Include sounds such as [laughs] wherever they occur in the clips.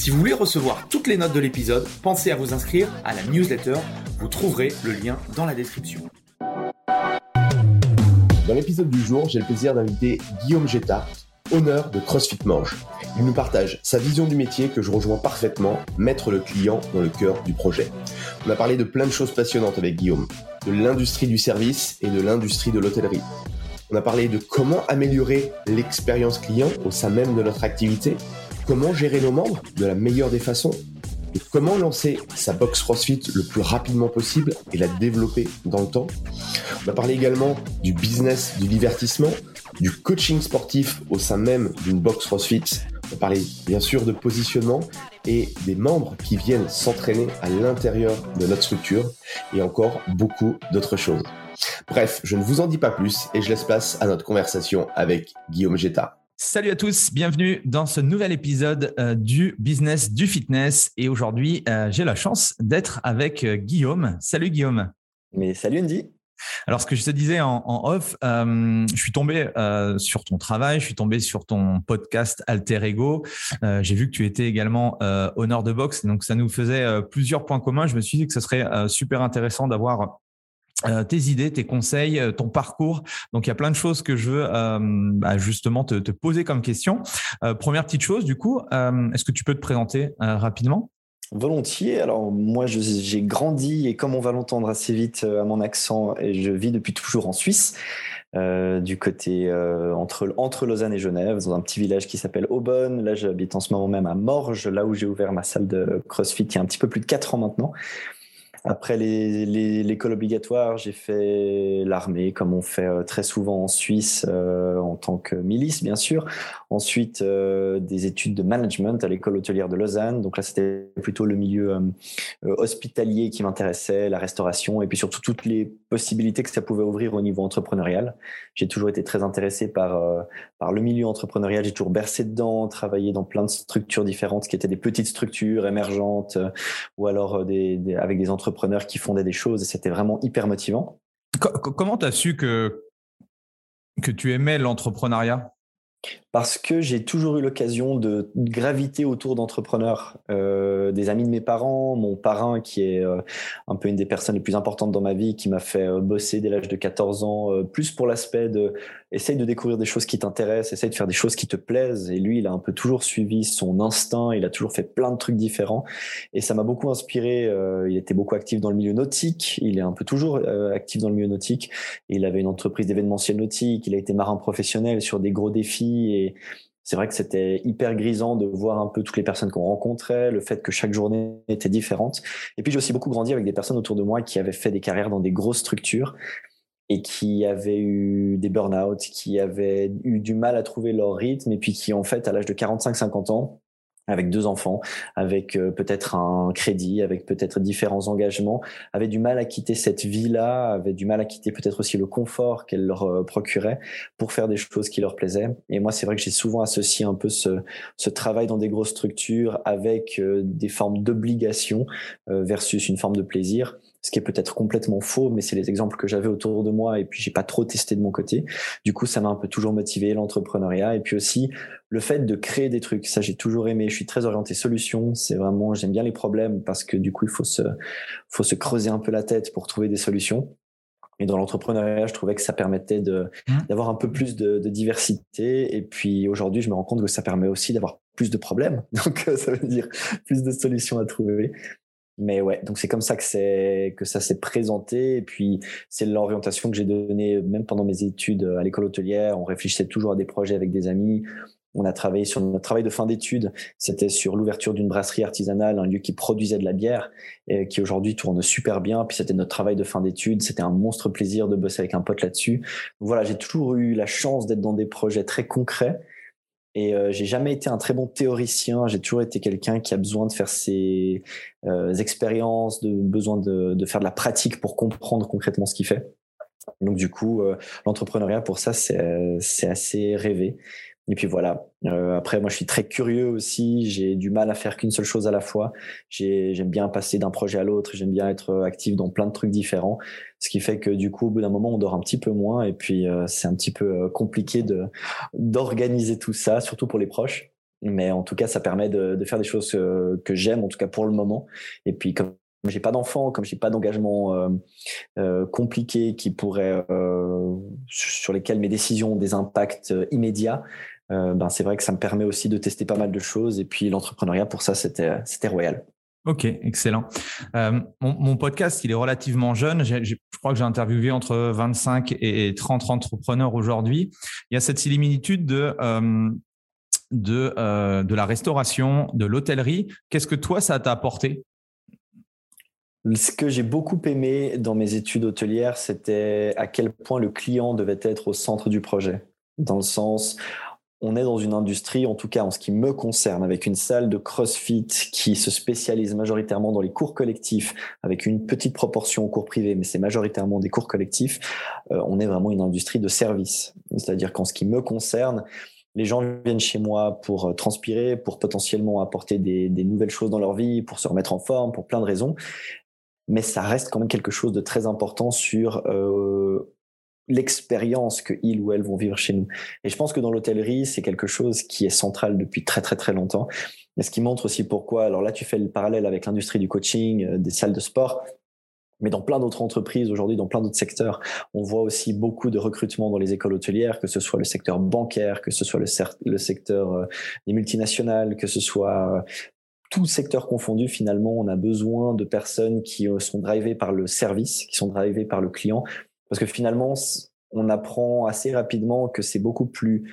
Si vous voulez recevoir toutes les notes de l'épisode, pensez à vous inscrire à la newsletter vous trouverez le lien dans la description. Dans l'épisode du jour, j'ai le plaisir d'inviter Guillaume Getta, honneur de CrossFit Manche. Il nous partage sa vision du métier que je rejoins parfaitement, mettre le client dans le cœur du projet. On a parlé de plein de choses passionnantes avec Guillaume, de l'industrie du service et de l'industrie de l'hôtellerie. On a parlé de comment améliorer l'expérience client au sein même de notre activité, comment gérer nos membres de la meilleure des façons et comment lancer sa box CrossFit le plus rapidement possible et la développer dans le temps. On va parler également du business du divertissement, du coaching sportif au sein même d'une box CrossFit. On va parler bien sûr de positionnement et des membres qui viennent s'entraîner à l'intérieur de notre structure et encore beaucoup d'autres choses. Bref, je ne vous en dis pas plus et je laisse place à notre conversation avec Guillaume Getta. Salut à tous, bienvenue dans ce nouvel épisode euh, du Business du Fitness. Et aujourd'hui, euh, j'ai la chance d'être avec euh, Guillaume. Salut Guillaume. Mais salut Andy. Alors, ce que je te disais en, off, je suis tombé sur ton travail, je suis tombé sur ton podcast Alter Ego. J'ai vu que tu étais également honneur de boxe, donc ça nous faisait plusieurs points communs. Je me suis dit que ce serait super intéressant d'avoir euh, tes idées, tes conseils, euh, ton parcours. Donc, il y a plein de choses que je veux euh, bah, justement te, poser comme question. première petite chose, du coup, est-ce que tu peux te présenter rapidement? Volontiers. Alors moi, j'ai grandi et comme on va l'entendre assez vite à mon accent, et je vis depuis toujours en Suisse, du côté entre entre Lausanne et Genève, dans un petit village qui s'appelle Aubonne. Là, j'habite en ce moment même à Morges, là où j'ai ouvert ma salle de CrossFit il y a un petit peu plus de quatre ans maintenant. Après l'école obligatoire, j'ai fait l'armée, comme on fait euh, très souvent en Suisse, euh, en tant que milice, bien sûr. Ensuite, euh, des études de management à l'école hôtelière de Lausanne. Donc là, c'était plutôt le milieu hospitalier qui m'intéressait, la restauration, et puis surtout toutes les possibilités que ça pouvait ouvrir au niveau entrepreneurial. J'ai toujours été très intéressé par, le milieu entrepreneurial. J'ai toujours bercé dedans, travaillé dans plein de structures différentes, qui étaient des petites structures émergentes, ou alors avec des entreprises qui fondaient des choses et c'était vraiment hyper motivant. Comment tu as su que, que tu aimais l'entrepreneuriat? Parce que j'ai toujours eu l'occasion de graviter autour d'entrepreneurs, euh, des amis de mes parents, mon parrain qui est euh, un peu une des personnes les plus importantes dans ma vie, qui m'a fait euh, bosser dès l'âge de 14 ans, plus pour l'aspect de essaye de découvrir des choses qui t'intéressent, essaye de faire des choses qui te plaisent. Et lui, il a un peu toujours suivi son instinct, il a toujours fait plein de trucs différents. Et ça m'a beaucoup inspiré. il était beaucoup actif dans le milieu nautique, il est un peu toujours actif dans le milieu nautique. il avait une entreprise d'événementiel nautique, il a été marin professionnel sur des gros défis. Et c'est vrai que c'était hyper grisant de voir un peu toutes les personnes qu'on rencontrait, le fait que chaque journée était différente. Et puis j'ai aussi beaucoup grandi avec des personnes autour de moi qui avaient fait des carrières dans des grosses structures et qui avaient eu des burn-out, qui avaient eu du mal à trouver leur rythme et puis qui en fait à l'âge de 45-50 ans avec deux enfants, avec euh, peut-être un crédit, avec peut-être différents engagements, avaient du mal à quitter cette vie-là, avaient du mal à quitter peut-être aussi le confort qu'elle leur euh, procurait pour faire des choses qui leur plaisaient. Et moi, c'est vrai que j'ai souvent associé un peu ce, ce, travail dans des grosses structures avec euh, des formes d'obligation versus une forme de plaisir ce qui est peut-être complètement faux, mais c'est les exemples que j'avais autour de moi et puis j'ai pas trop testé de mon côté. Du coup, ça m'a un peu toujours motivé l'entrepreneuriat et puis aussi le fait de créer des trucs. Ça, j'ai toujours aimé. Je suis très orienté solution. C'est vraiment, j'aime bien les problèmes parce que du coup, il faut se, faut se creuser un peu la tête pour trouver des solutions. Et dans l'entrepreneuriat, je trouvais que ça permettait de, mmh. d'avoir un peu plus de, de diversité. Et puis aujourd'hui, je me rends compte que ça permet aussi d'avoir plus de problèmes. [laughs] Donc, ça veut dire plus de solutions à trouver. Mais ouais, donc c'est comme ça que c'est que ça s'est présenté. Et puis c'est l'orientation que j'ai donnée même pendant mes études à l'école hôtelière. On réfléchissait toujours à des projets avec des amis. On a travaillé sur notre travail de fin d'études. C'était sur l'ouverture d'une brasserie artisanale, un lieu qui produisait de la bière et qui aujourd'hui tourne super bien. Puis c'était notre travail de fin d'études. C'était un monstre plaisir de bosser avec un pote là-dessus. Voilà, j'ai toujours eu la chance d'être dans des projets très concrets. Et euh, j'ai jamais été un très bon théoricien. J'ai toujours été quelqu'un qui a besoin de faire ses euh, expériences, de besoin de, de, faire de la pratique pour comprendre concrètement ce qu'il fait. Donc du coup, euh, l'entrepreneuriat pour ça, c'est assez rêvé. Et puis voilà. Euh, après, moi, je suis très curieux aussi. J'ai du mal à faire qu'une seule chose à la fois. J'aime bien passer d'un projet à l'autre. J'aime bien être actif dans plein de trucs différents. Ce qui fait que du coup, au bout d'un moment, on dort un petit peu moins. Et puis, euh, c'est un petit peu euh, compliqué de d'organiser tout ça, surtout pour les proches. Mais en tout cas, ça permet de, de faire des choses que, que j'aime, en tout cas pour le moment. Et puis, comme j'ai pas d'enfant, comme j'ai pas d'engagement euh, euh, compliqué qui pourrait euh, sur lesquels mes décisions ont des impacts immédiats, ben c'est vrai que ça me permet aussi de tester pas mal de choses. Et puis l'entrepreneuriat, pour ça, c'était c'était royal. Ok, excellent. Mon, podcast, il est relativement jeune. je crois que j'ai interviewé entre 25 et 30 entrepreneurs aujourd'hui. Il y a cette similitude de de, de la restauration, de l'hôtellerie. Qu'est-ce que toi, ça t'a apporté? Ce que j'ai beaucoup aimé dans mes études hôtelières, c'était à quel point le client devait être au centre du projet. Dans le sens, on est dans une industrie, en tout cas en ce qui me concerne, avec une salle de CrossFit qui se spécialise majoritairement dans les cours collectifs, avec une petite proportion aux cours privés, mais c'est majoritairement des cours collectifs. Euh, on est vraiment une industrie de service. C'est-à-dire qu'en ce qui me concerne, les gens viennent chez moi pour euh, transpirer, pour potentiellement apporter des, des, nouvelles choses dans leur vie, pour se remettre en forme, pour plein de raisons. Mais ça reste quand même quelque chose de très important sur euh, l'expérience que ils ou elles vont vivre chez nous. Et je pense que dans l'hôtellerie, c'est quelque chose qui est central depuis très très très longtemps. Et ce qui montre aussi pourquoi. Alors là, tu fais le parallèle avec l'industrie du coaching, euh, des salles de sport. Mais dans plein d'autres entreprises aujourd'hui, dans plein d'autres secteurs, on voit aussi beaucoup de recrutement dans les écoles hôtelières, que ce soit le secteur bancaire, que ce soit le, secteur euh, des multinationales, que ce soit tout secteur confondu, finalement, on a besoin de personnes qui sont drivées par le service, qui sont drivées par le client, parce que finalement, on apprend assez rapidement que c'est beaucoup plus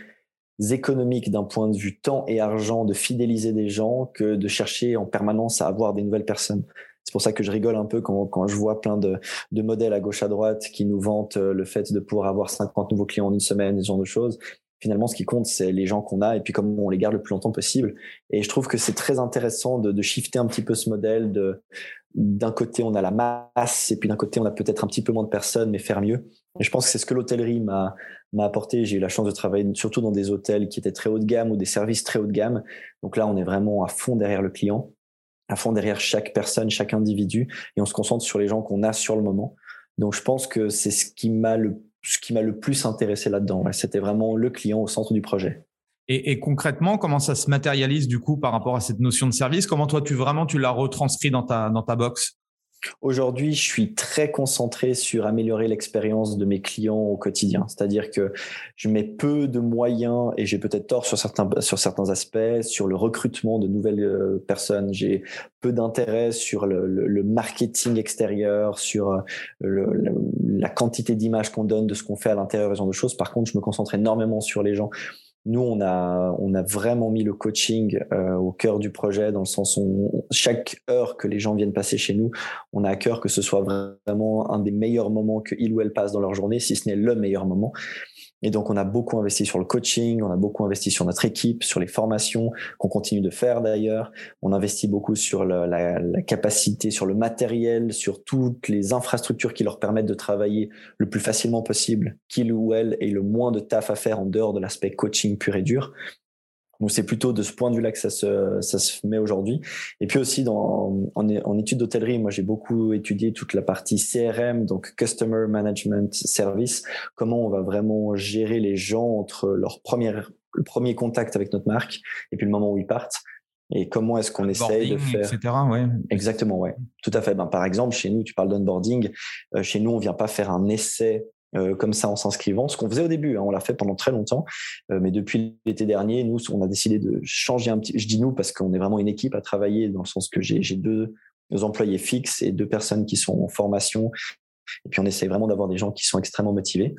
économique d'un point de vue temps et argent de fidéliser des gens que de chercher en permanence à avoir des nouvelles personnes. C'est pour ça que je rigole un peu quand, quand je vois plein de, de, modèles à gauche à droite qui nous vantent euh, le fait de pouvoir avoir 50 nouveaux clients en une semaine, ce genre de choses. Finalement, ce qui compte, c'est les gens qu'on a et puis comment on les garde le plus longtemps possible. Et je trouve que c'est très intéressant de, de shifter un petit peu ce modèle de d'un côté on a la masse et puis d'un côté on a peut-être un petit peu moins de personnes mais faire mieux. Et je pense que c'est ce que l'hôtellerie m'a m'a apporté. J'ai eu la chance de travailler surtout dans des hôtels qui étaient très haut de gamme ou des services très haut de gamme. Donc là, on est vraiment à fond derrière le client, à fond derrière chaque personne, chaque individu, et on se concentre sur les gens qu'on a sur le moment. Donc je pense que c'est ce qui m'a le ce qui m'a le plus intéressé là-dedans. C'était vraiment le client au centre du projet. Et, et, concrètement, comment ça se matérialise du coup par rapport à cette notion de service? Comment toi, tu vraiment tu l'as retranscrit dans ta dans ta box? Aujourd'hui, je suis très concentré sur améliorer l'expérience de mes clients au quotidien. C'est-à-dire que je mets peu de moyens et j'ai peut-être tort sur certains, sur certains aspects, sur le recrutement de nouvelles euh, personnes. J'ai peu d'intérêt sur le, marketing extérieur, sur euh, la quantité d'images qu'on donne de ce qu'on fait à l'intérieur, ce genre de choses. Par contre, je me concentre énormément sur les gens. Nous, on a, on a vraiment mis le coaching euh, au cœur du projet, dans le sens où chaque heure que les gens viennent passer chez nous, on a à cœur que ce soit vraiment un des meilleurs moments qu'ils ou elles passent dans leur journée, si ce n'est le meilleur moment. Et donc, on a beaucoup investi sur le coaching, on a beaucoup investi sur notre équipe, sur les formations qu'on continue de faire d'ailleurs. On investit beaucoup sur la, la, capacité, sur le matériel, sur toutes les infrastructures qui leur permettent de travailler le plus facilement possible, qu'ils ou elles aient le moins de taf à faire en dehors de l'aspect coaching pur et dur. Donc c'est plutôt de ce point de vue-là que ça se, ça se met aujourd'hui. Et puis aussi dans, en, en études d'hôtellerie, moi j'ai beaucoup étudié toute la partie CRM, donc Customer Management Service, comment on va vraiment gérer les gens entre leur première, le premier contact avec notre marque et puis le moment où ils partent. Et comment est-ce qu'on essaye de faire etc. Ouais. Exactement, ouais. Tout à fait. Ben, par exemple, chez nous, tu parles d'onboarding. Euh, chez nous, on vient pas faire un essai euh, comme ça en s'inscrivant, ce qu'on faisait au début, hein, on l'a fait pendant très longtemps, euh, mais depuis l'été dernier, nous, on a décidé de changer un petit. Je dis nous parce qu'on est vraiment une équipe à travailler, dans le sens que j'ai deux, deux employés fixes et deux personnes qui sont en formation, et puis on essaie vraiment d'avoir des gens qui sont extrêmement motivés.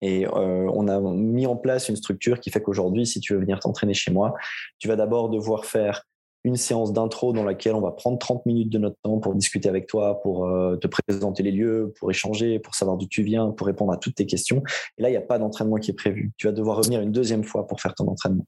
Et euh, on a mis en place une structure qui fait qu'aujourd'hui, si tu veux venir t'entraîner chez moi, tu vas d'abord devoir faire une séance d'intro dans laquelle on va prendre 30 minutes de notre temps pour discuter avec toi, pour euh, te présenter les lieux, pour échanger, pour savoir d'où tu viens, pour répondre à toutes tes questions. Et là, il n'y a pas d'entraînement qui est prévu. Tu vas devoir revenir une deuxième fois pour faire ton entraînement.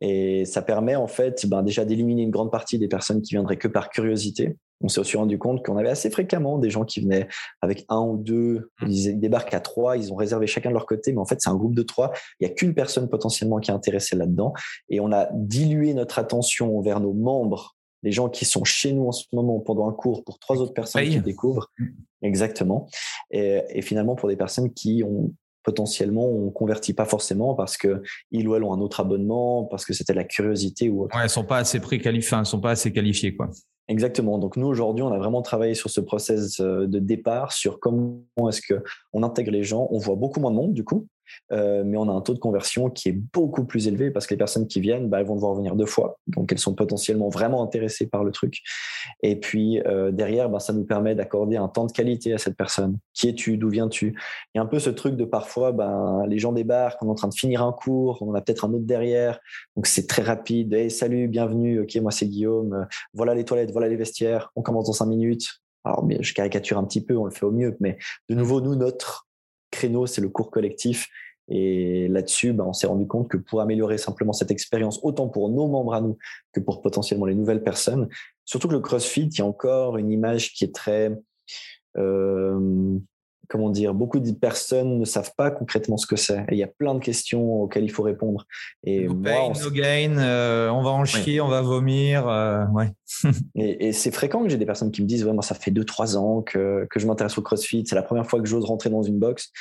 Et ça permet en fait ben, déjà d'éliminer une grande partie des personnes qui viendraient que par curiosité. On s'est aussi rendu compte qu'on avait assez fréquemment des gens qui venaient avec un ou deux, mmh. ils débarquent à trois, ils ont réservé chacun de leur côté, mais en fait c'est un groupe de trois. Il n'y a qu'une personne potentiellement qui est intéressée là-dedans. Et on a dilué notre attention vers nos membres, les gens qui sont chez nous en ce moment pendant un cours pour trois autres personnes qui découvrent. Mmh. Exactement. Et, et finalement pour des personnes qui ont potentiellement on convertit pas forcément parce que ils ou elles ont un autre abonnement, parce que c'était la curiosité ou autre. Ouais, elles sont pas assez préqualifiées, elles sont pas assez qualifiées quoi. Exactement. Donc nous aujourd'hui, on a vraiment travaillé sur ce process euh, de départ, sur comment est-ce que on intègre les gens. On voit beaucoup moins de monde du coup, euh, mais on a un taux de conversion qui est beaucoup plus élevé parce que les personnes qui viennent, bah, elles vont devoir venir deux fois. Donc elles sont potentiellement vraiment intéressées par le truc. Et puis euh, derrière, bah, ça nous permet d'accorder un temps de qualité à cette personne. Qui es-tu? D'où viens-tu? A un peu ce truc de parfois, ben, les gens débarquent, on est en train de finir un cours, on a peut-être un autre derrière. Donc c'est très rapide. Hey, salut, bienvenue. Ok, moi c'est Guillaume. Voilà les toilettes, voilà les vestiaires. On commence dans cinq minutes. Alors, je caricature un petit peu, on le fait au mieux, mais de nouveau, nous, notre créneau, c'est le cours collectif. Et là-dessus, ben, on s'est rendu compte que pour améliorer simplement cette expérience, autant pour nos membres à nous que pour potentiellement les nouvelles personnes, surtout que le CrossFit, il y a encore une image qui est très euh, comment dire, beaucoup de personnes ne savent pas concrètement ce que c'est. Et il y a plein de questions auxquelles il faut répondre. Et no pain, no gain, euh, on va en chier, on va vomir. Euh, ouais. [laughs] et, c'est fréquent que j'ai des personnes qui me disent, ouais, moi, ça fait 2-3 ans que, que je m'intéresse au CrossFit. C'est la première fois que j'ose rentrer dans une box.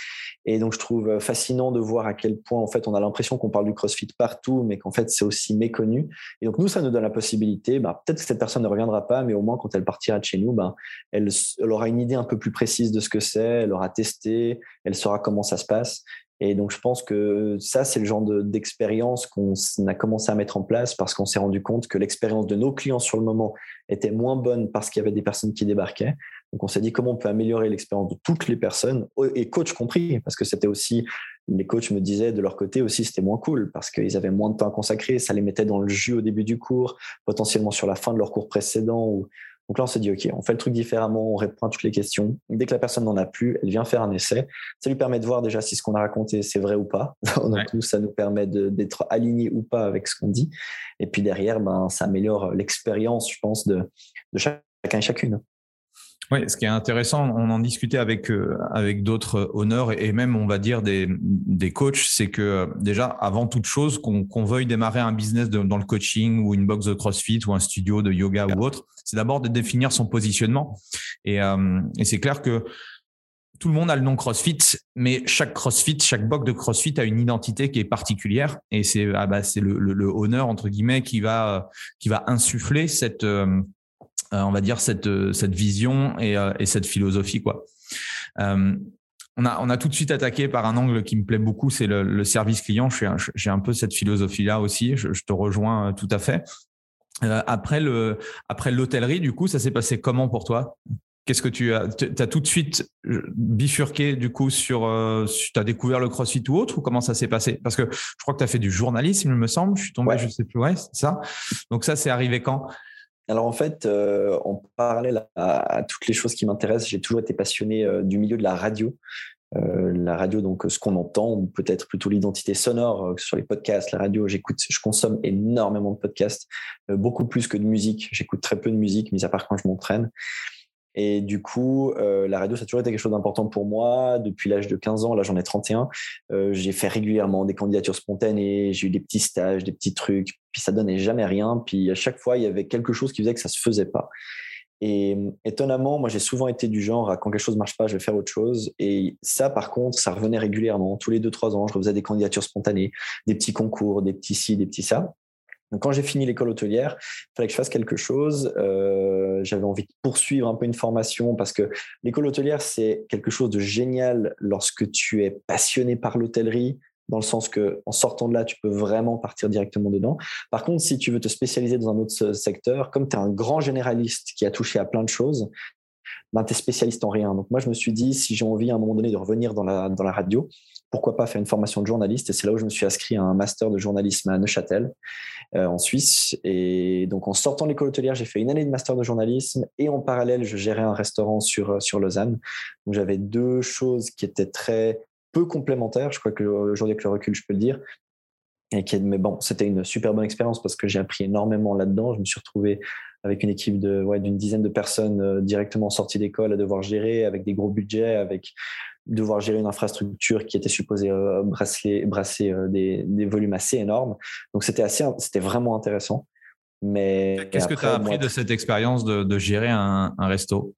Et donc, je trouve euh, fascinant de voir à quel point, en fait, on a l'impression qu'on parle du CrossFit partout, mais qu'en fait, c'est aussi méconnu. Et donc, nous, ça nous donne la possibilité, bah, peut-être que cette personne ne reviendra pas, mais au moins, quand elle partira de chez nous, bah, elle, elle aura une idée un peu plus précise de ce que c'est, elle aura testé, elle saura comment ça se passe. Et donc, je pense que ça, c'est le genre d'expérience qu'on a commencé à mettre en place parce qu'on s'est rendu compte que l'expérience de nos clients sur le moment était moins bonne parce qu'il y avait des personnes qui débarquaient. Donc, on s'est dit comment on peut améliorer l'expérience de toutes les personnes, et coach compris, parce que c'était aussi, les coachs me disaient de leur côté aussi, c'était moins cool parce qu'ils avaient moins de temps à consacrer, ça les mettait dans le jus au début du cours, potentiellement sur la fin de leur cours précédent ou donc là, on s'est dit, OK, on fait le truc différemment, on répond à toutes les questions. Dès que la personne n'en a plus, elle vient faire un essai. Ça lui permet de voir déjà si ce qu'on a raconté, c'est vrai ou pas. [laughs] Donc nous, ça nous permet d'être aligné ou pas avec ce qu'on dit. Et puis derrière, ben, ça améliore l'expérience, je pense, de, de chacun et chacune. Oui, ce qui est intéressant, on en discutait avec euh, avec d'autres honneurs et même on va dire des, des coachs, c'est que euh, déjà avant toute chose, qu'on veuille démarrer un business dans le coaching ou une box de CrossFit ou un studio de yoga ou autre, c'est d'abord de définir son positionnement. Et, euh, et c'est clair que tout le monde a le nom CrossFit, mais chaque CrossFit, chaque box de CrossFit a une identité qui est particulière et c'est ah bah, c'est le, le, honneur entre guillemets qui va qui va insuffler cette euh, on va dire cette euh, cette vision et, euh, et cette philosophie quoi. on a, on a tout de suite attaqué par un angle qui me plaît beaucoup, c'est le, le, service client. J'ai un peu cette philosophie-là aussi. Je, je, te rejoins tout à fait. Euh, après le, après l'hôtellerie, du coup, ça s'est passé comment pour toi? Qu'est-ce que tu as, as tout de suite bifurqué du coup sur, euh, tu as découvert le CrossFit ou autre ou comment ça s'est passé? Parce que je crois que tu as fait du journalisme, il me semble. Je suis tombé, je sais plus, ouais, c'est ça. Donc ça, c'est arrivé quand? Alors en fait, euh, en parallèle à, toutes les choses qui m'intéressent, j'ai toujours été passionné euh, du milieu de la radio. Euh, la radio, donc ce qu'on entend, ou peut-être plutôt l'identité sonore sur les podcasts, la radio. J'écoute, je consomme énormément de podcasts, beaucoup plus que de musique. J'écoute très peu de musique, mis à part quand je m'entraîne. Et du coup, euh, la radio, ça a toujours été quelque chose d'important pour moi. Depuis l'âge de 15 ans, là j'en ai 31, euh, j'ai fait régulièrement des candidatures spontanées, j'ai eu des petits stages, des petits trucs, puis ça donnait jamais rien. Puis à chaque fois, il y avait quelque chose qui faisait que ça se faisait pas. Et étonnamment, moi j'ai souvent été du genre à quand quelque chose marche pas, je vais faire autre chose. Et ça, par contre, ça revenait régulièrement. Tous les deux trois ans, je refaisais des candidatures spontanées, des petits concours, des petits ci, des petits ça. Quand j'ai fini l'école hôtelière, il fallait que je fasse quelque chose. Euh, j'avais envie de poursuivre un peu une formation parce que l'école hôtelière, c'est quelque chose de génial lorsque tu es passionné par l'hôtellerie, dans le sens que en sortant de là, tu peux vraiment partir directement dedans. Par contre, si tu veux te spécialiser dans un autre secteur, comme tu es un grand généraliste qui a touché à plein de choses, ben, tu es spécialiste en rien. Donc moi, je me suis dit, si j'ai envie à un moment donné de revenir dans la, dans la radio, pourquoi pas faire une formation de journaliste Et c'est là où je me suis inscrit à un master de journalisme à Neuchâtel, euh, en Suisse. Et donc en sortant de l'école hôtelière, j'ai fait une année de master de journalisme et en parallèle, je gérais un restaurant sur, sur Lausanne. Donc j'avais deux choses qui étaient très peu complémentaires. Je crois qu'aujourd'hui, avec le recul, je peux le dire. Mais bon, c'était une super bonne expérience parce que j'ai appris énormément là-dedans. Je me suis retrouvé avec une équipe de d'une dizaine de personnes euh, directement sorties d'école à devoir gérer avec des gros budgets, avec devoir gérer une infrastructure qui était supposée euh, brasser, brasser euh, des, des, volumes assez énormes. Donc c'était assez, c'était vraiment intéressant. Mais qu'est-ce que tu as appris de cette expérience de, de gérer un, un resto?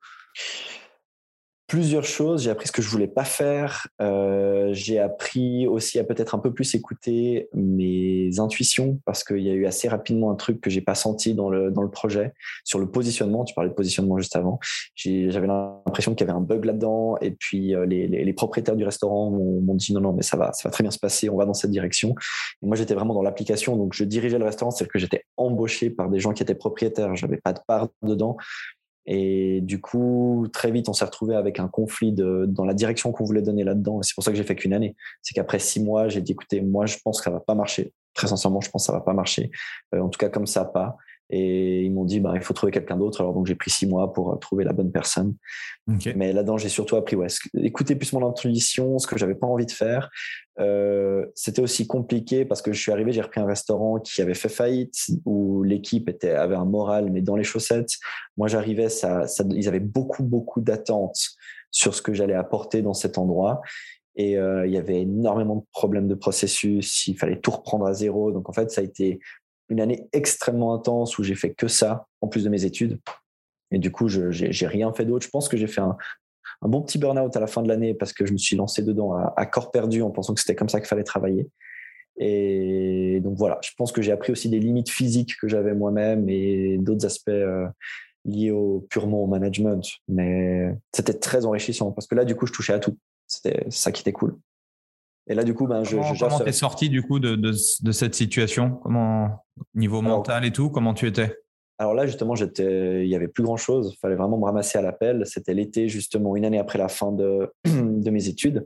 Plusieurs choses. J'ai appris ce que je voulais pas faire. Euh, j'ai appris aussi à peut-être un peu plus écouter mes intuitions parce qu'il y a eu assez rapidement un truc que j'ai pas senti dans le dans le projet sur le positionnement. Tu parlais de positionnement juste avant. J'avais l'impression qu'il y avait un bug là-dedans et puis euh, les, les, les, propriétaires du restaurant m'ont dit non non mais ça va ça va très bien se passer. On va dans cette direction. Et moi j'étais vraiment dans l'application donc je dirigeais le restaurant, c'est-à-dire que j'étais embauché par des gens qui étaient propriétaires. J'avais pas de part dedans. Et du coup, très vite, on s'est retrouvé avec un conflit de, dans la direction qu'on voulait donner là-dedans. C'est pour ça que j'ai fait qu'une année. C'est qu'après six mois, j'ai dit, écoutez, moi, je pense que ça va pas marcher. Très sincèrement, je pense que ça va pas marcher. Euh, en tout cas, comme ça, pas. Et ils m'ont dit, bah, il faut trouver quelqu'un d'autre. Alors, donc, j'ai pris six mois pour euh, trouver la bonne personne. Mais là-dedans, j'ai surtout appris, ouais, écouter plus mon intuition, ce que j'avais pas envie de faire. Euh, c'était aussi compliqué parce que je suis arrivé, j'ai repris un restaurant qui avait fait faillite, où l'équipe était, avait un moral, mais dans les chaussettes. Moi, j'arrivais, ça, ça, ils avaient beaucoup, beaucoup d'attentes sur ce que j'allais apporter dans cet endroit. Et euh, il y avait énormément de problèmes de processus, il fallait tout reprendre à zéro. Donc, en fait, ça a été une année extrêmement intense où j'ai fait que ça, en plus de mes études. Et du coup, je j'ai rien fait d'autre. Je pense que j'ai fait un, bon petit burn-out à la fin de l'année parce que je me suis lancé dedans à, corps perdu en pensant que c'était comme ça qu'il fallait travailler. Et donc voilà, je pense que j'ai appris aussi des limites physiques que j'avais moi-même et d'autres aspects euh, liés purement au management. Mais c'était très enrichissant parce que là, du coup, je touchais à tout. C'était ça qui était cool. Et là, du coup, ben, comment, je, comment t'es sorti du coup de, de, de, cette situation? Comment niveau mental et tout Comment tu étais? Alors là, justement, j'étais, il y avait plus grand chose. Il fallait vraiment me ramasser à l'appel. C'était l'été, justement, une année après la fin de, [clears throat] de mes études.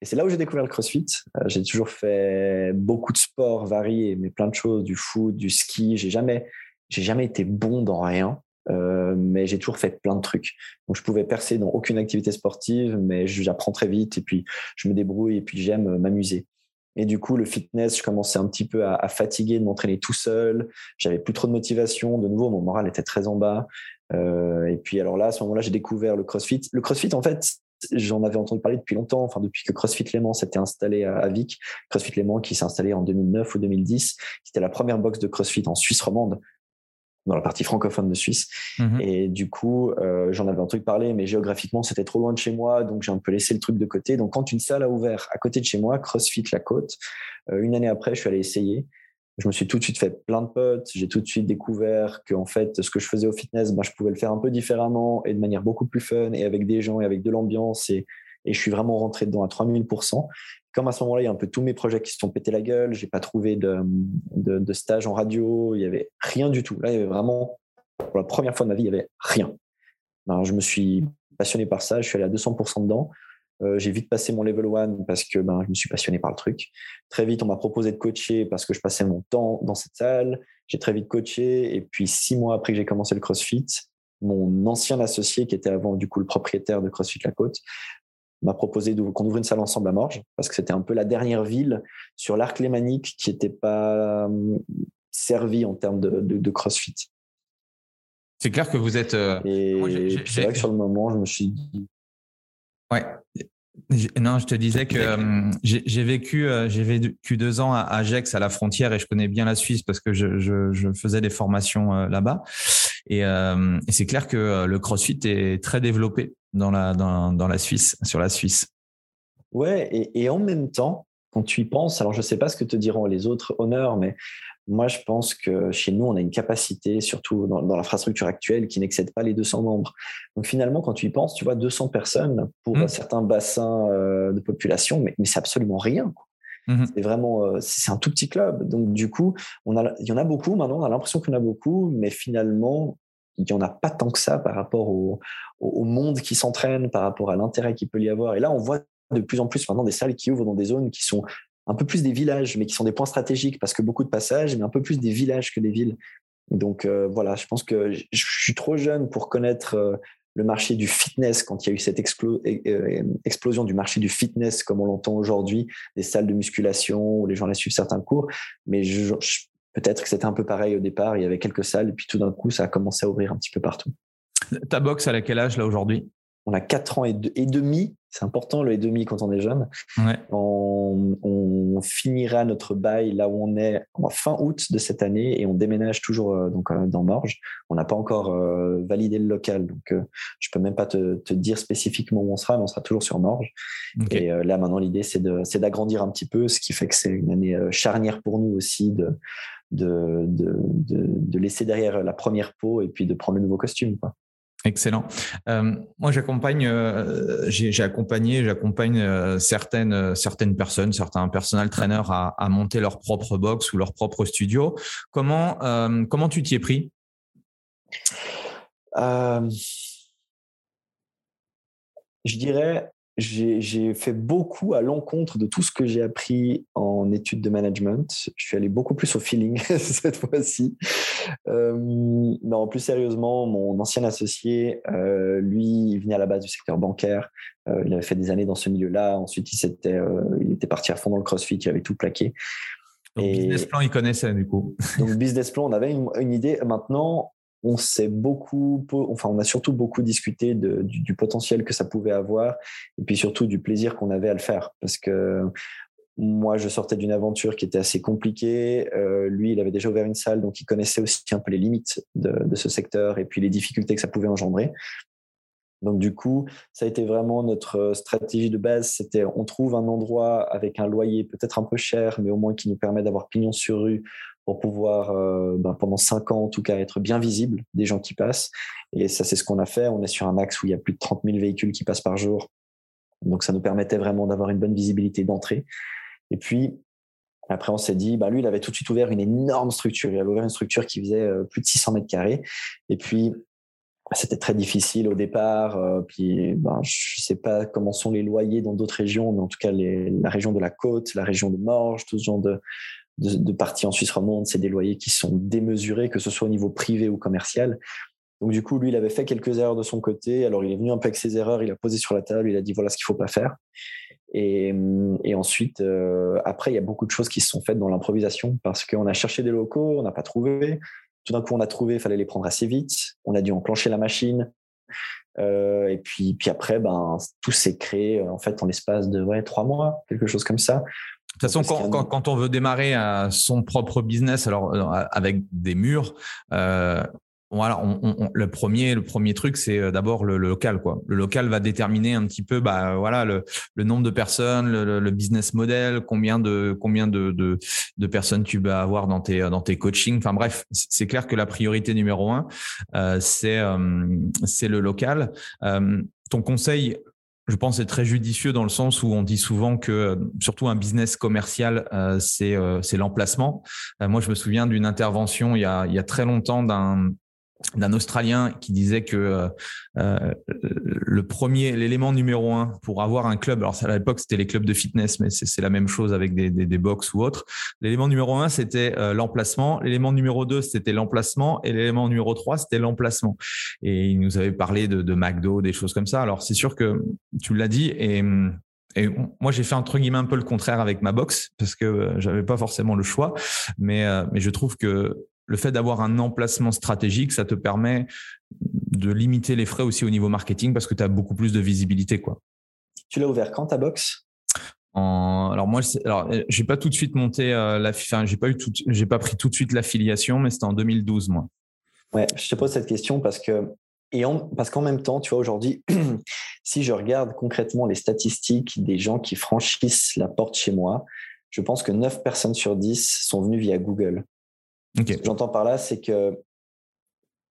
Et c'est là où j'ai découvert le CrossFit. Euh, j'ai toujours fait beaucoup de sports variés, mais plein de choses, du foot, du ski. J'ai jamais, j'ai jamais été bon dans rien. Euh, mais j'ai toujours fait plein de trucs. Donc je pouvais percer dans aucune activité sportive, mais j'apprends très vite et puis je me débrouille et puis j'aime euh, m'amuser. Et du coup, le fitness, je commençais un petit peu à, fatiguer de m'entraîner tout seul. J'avais plus trop de motivation. De nouveau, mon moral était très en bas. Euh, et puis alors là, à ce moment-là, j'ai découvert le CrossFit. Le CrossFit, en fait, j'en avais entendu parler depuis longtemps, enfin depuis que CrossFit Léman s'était installé à, Vic. CrossFit Léman qui s'est installé en 2009 ou 2010. C'était la première box de CrossFit en Suisse romande dans la partie francophone de Suisse. Mhm. Et du coup, euh, j'en avais un truc parlé, mais géographiquement, c'était trop loin de chez moi, donc j'ai un peu laissé le truc de côté. Donc, quand une salle a ouvert à côté de chez moi, CrossFit La Côte, euh, une année après, je suis allé essayer. Je me suis tout de suite fait plein de potes. J'ai tout de suite découvert que, en fait, ce que je faisais au fitness, ben, je pouvais le faire un peu différemment et de manière beaucoup plus fun et avec des gens et avec de l'ambiance. Et, et je suis vraiment rentré dedans à 3000% comme à ce moment-là, il y a un peu tous mes projets qui se sont pétés la gueule, j'ai pas trouvé de, stage en radio, il y avait rien du tout. Là, il y avait vraiment, pour la première fois de ma vie, il y avait rien. je me suis passionné par ça, je suis allé à 200% dedans. Euh, j'ai vite passé mon level 1 parce que ben, je me suis passionné par le truc. Très vite, on m'a proposé de coacher parce que je passais mon temps dans cette salle. J'ai très vite coaché. Et puis, six mois après que j'ai commencé le CrossFit, mon ancien associé, qui était avant du coup le propriétaire de CrossFit La Côte, m'a proposé qu'on ouvre une salle ensemble à Morges, parce que c'était un peu la dernière ville sur l'arc lémanique qui n'était pas hum, servie en termes de, de, CrossFit. C'est clair que vous êtes. Euh, et c'est vrai que sur le moment, je me suis dit. Ouais. Non, je te disais que hum, j'ai vécu, euh, j'ai vécu deux ans à Agex, à la frontière, et je connais bien la Suisse parce que je, je, je faisais des formations euh, là-bas. Et, et c'est clair que le CrossFit est très développé dans la, dans, dans la Suisse, sur la Suisse. Ouais, et, et, en même temps, quand tu y penses, alors je ne sais pas ce que te diront les autres honneurs, mais moi, je pense que chez nous, on a une capacité, surtout dans, l'infrastructure actuelle, qui n'excède pas les 200 membres. Donc finalement, quand tu y penses, tu vois 200 personnes pour mmh. certains bassins euh, de population, mais, mais c'est absolument rien. Mmh c'est vraiment, euh, c'est un tout petit club. Donc du coup, on a, il y en a beaucoup maintenant. On a l'impression qu'il y en a beaucoup, mais finalement, il n'y en a pas tant que ça par rapport au, monde qui s'entraîne, par rapport à l'intérêt qu'il peut y avoir. Et là, on voit de plus en plus maintenant des salles qui ouvrent dans des zones qui sont un peu plus des villages, mais qui sont des points stratégiques parce que beaucoup de passages, mais un peu plus des villages que des villes. Donc euh, voilà, je pense que je suis trop jeune pour connaître euh, le marché du fitness quand il y a eu cette euh, explosion du marché du fitness comme on l'entend aujourd'hui, des salles de musculation où les gens allaient suivre certains cours. Mais peut-être que c'était un peu pareil au départ, il y avait quelques salles et puis tout d'un coup ça a commencé à ouvrir un petit peu partout. Ta boxe à quel âge là aujourd'hui? On a 4 ans et, et demi c'est important le et demi quand on est jeune. On, finira notre bail là où on est en fin août de cette année et on déménage toujours euh, donc euh, dans Morges. On n'a pas encore euh, validé le local, donc je peux même pas te, dire spécifiquement où on sera, mais on sera toujours sur Morges. Et là maintenant l'idée c'est d'agrandir un petit peu, ce qui fait que c'est une année charnière pour nous aussi de de, de, de, laisser derrière la première peau et puis de prendre le nouveau costume. Quoi. Excellent. Euh, moi, j'accompagne, euh, j'ai accompagné, j'accompagne euh, certaines certaines personnes, certains personnel trainers à, à, monter leur propre box ou leur propre studio. Comment comment tu t'y es pris? Je dirais j'ai fait beaucoup à l'encontre de tout ce que j'ai appris en études de management. Je suis allé beaucoup plus au feeling [laughs] cette fois-ci. Euh, non, plus sérieusement, mon ancien associé, euh, lui, il venait à la base du secteur bancaire. Euh, il avait fait des années dans ce milieu-là. Ensuite, il, était, il était parti à fond dans le CrossFit. Il avait tout plaqué. Donc, Et, business plan, il connaissait du coup. [laughs] donc, business plan, on avait une, une idée. Maintenant, on s'est beaucoup, enfin, on a surtout beaucoup discuté du, potentiel que ça pouvait avoir et puis surtout du plaisir qu'on avait à le faire parce que moi, je sortais d'une aventure qui était assez compliquée. Euh, lui, il avait déjà ouvert une salle, donc il connaissait aussi un peu les limites de, ce secteur et puis les difficultés que ça pouvait engendrer. Donc du coup, ça a été vraiment notre stratégie de base. C'était on trouve un endroit avec un loyer peut-être un peu cher, mais au moins qui nous permet d'avoir pignon sur rue pour pouvoir, euh, ben, pendant cinq ans en tout cas, être bien visible des gens qui passent. Et ça, c'est ce qu'on a fait. On est sur un axe où il y a plus de 30 000 véhicules qui passent par jour. Donc ça nous permettait vraiment d'avoir une bonne visibilité d'entrée. Et puis, après, on s'est dit, bah, lui, il avait tout de suite ouvert une énorme structure. Il avait ouvert une structure qui faisait euh, plus de 600 mètres carrés. Et puis, c'était très difficile au départ. Euh, puis, ben, je sais pas comment sont les loyers dans d'autres régions, mais en tout cas, la région de la côte, la région de Morges, tout ce genre de, de, parties en Suisse romande, c'est des loyers qui sont démesurés, que ce soit au niveau privé ou commercial. Donc du coup, lui, il avait fait quelques erreurs de son côté. Alors il est venu un peu avec ses erreurs, il a posé sur la table, il a dit voilà ce qu'il faut pas faire. Et, et ensuite, euh, après, il y a beaucoup de choses qui se sont faites dans l'improvisation parce qu'on a cherché des locaux, on n'a pas trouvé. Tout d'un coup, on a trouvé, il fallait les prendre assez vite. On a dû enclencher la machine. Euh, et puis, puis après, ben, tout s'est créé en fait en l'espace de ouais, trois mois, quelque chose comme ça. De toute façon, quand, quand, on veut démarrer son propre business, alors euh, avec des murs, euh, voilà, on, le premier, le premier truc, c'est euh, d'abord le, local, quoi. Le local va déterminer un petit peu, bah voilà, le, nombre de personnes, le, business model, combien de combien de, de, personnes tu vas avoir dans tes dans tes coachings. Enfin bref, c'est clair que la priorité numéro un, c'est c'est le local. ton conseil je pense c'est très judicieux dans le sens où on dit souvent que euh, surtout un business commercial euh, c'est euh, c'est l'emplacement. moi je me souviens d'une intervention il y a il y a très longtemps d'un d'un Australien qui disait que euh, euh, le premier, l'élément numéro un pour avoir un club, alors à l'époque c'était les clubs de fitness, mais c'est la même chose avec des, des, box ou autres. L'élément numéro un c'était euh, l'emplacement, l'élément numéro deux c'était l'emplacement et l'élément numéro trois c'était l'emplacement. Et il nous avait parlé de, de McDo, des choses comme ça. Alors c'est sûr que tu l'as dit et et moi, j'ai fait entre guillemets un peu le contraire avec ma box parce que j'avais pas forcément le choix, mais mais je trouve que le fait d'avoir un emplacement stratégique, ça te permet de limiter les frais aussi au niveau marketing parce que tu as beaucoup plus de visibilité. Quoi. Tu l'as ouvert quand ta box? Alors moi, alors j'ai pas tout de suite monté euh, la, enfin, j'ai pas eu tout, j'ai pas pris tout de suite l'affiliation, mais c'était en 2012 moi. Ouais, je te pose cette question parce que Et parce qu'en même temps, tu vois, aujourd'hui, [clears throat] si je regarde concrètement les statistiques des gens qui franchissent la porte chez moi, je pense que 9 personnes sur 10 sont venues via Google. J'entends par là, c'est que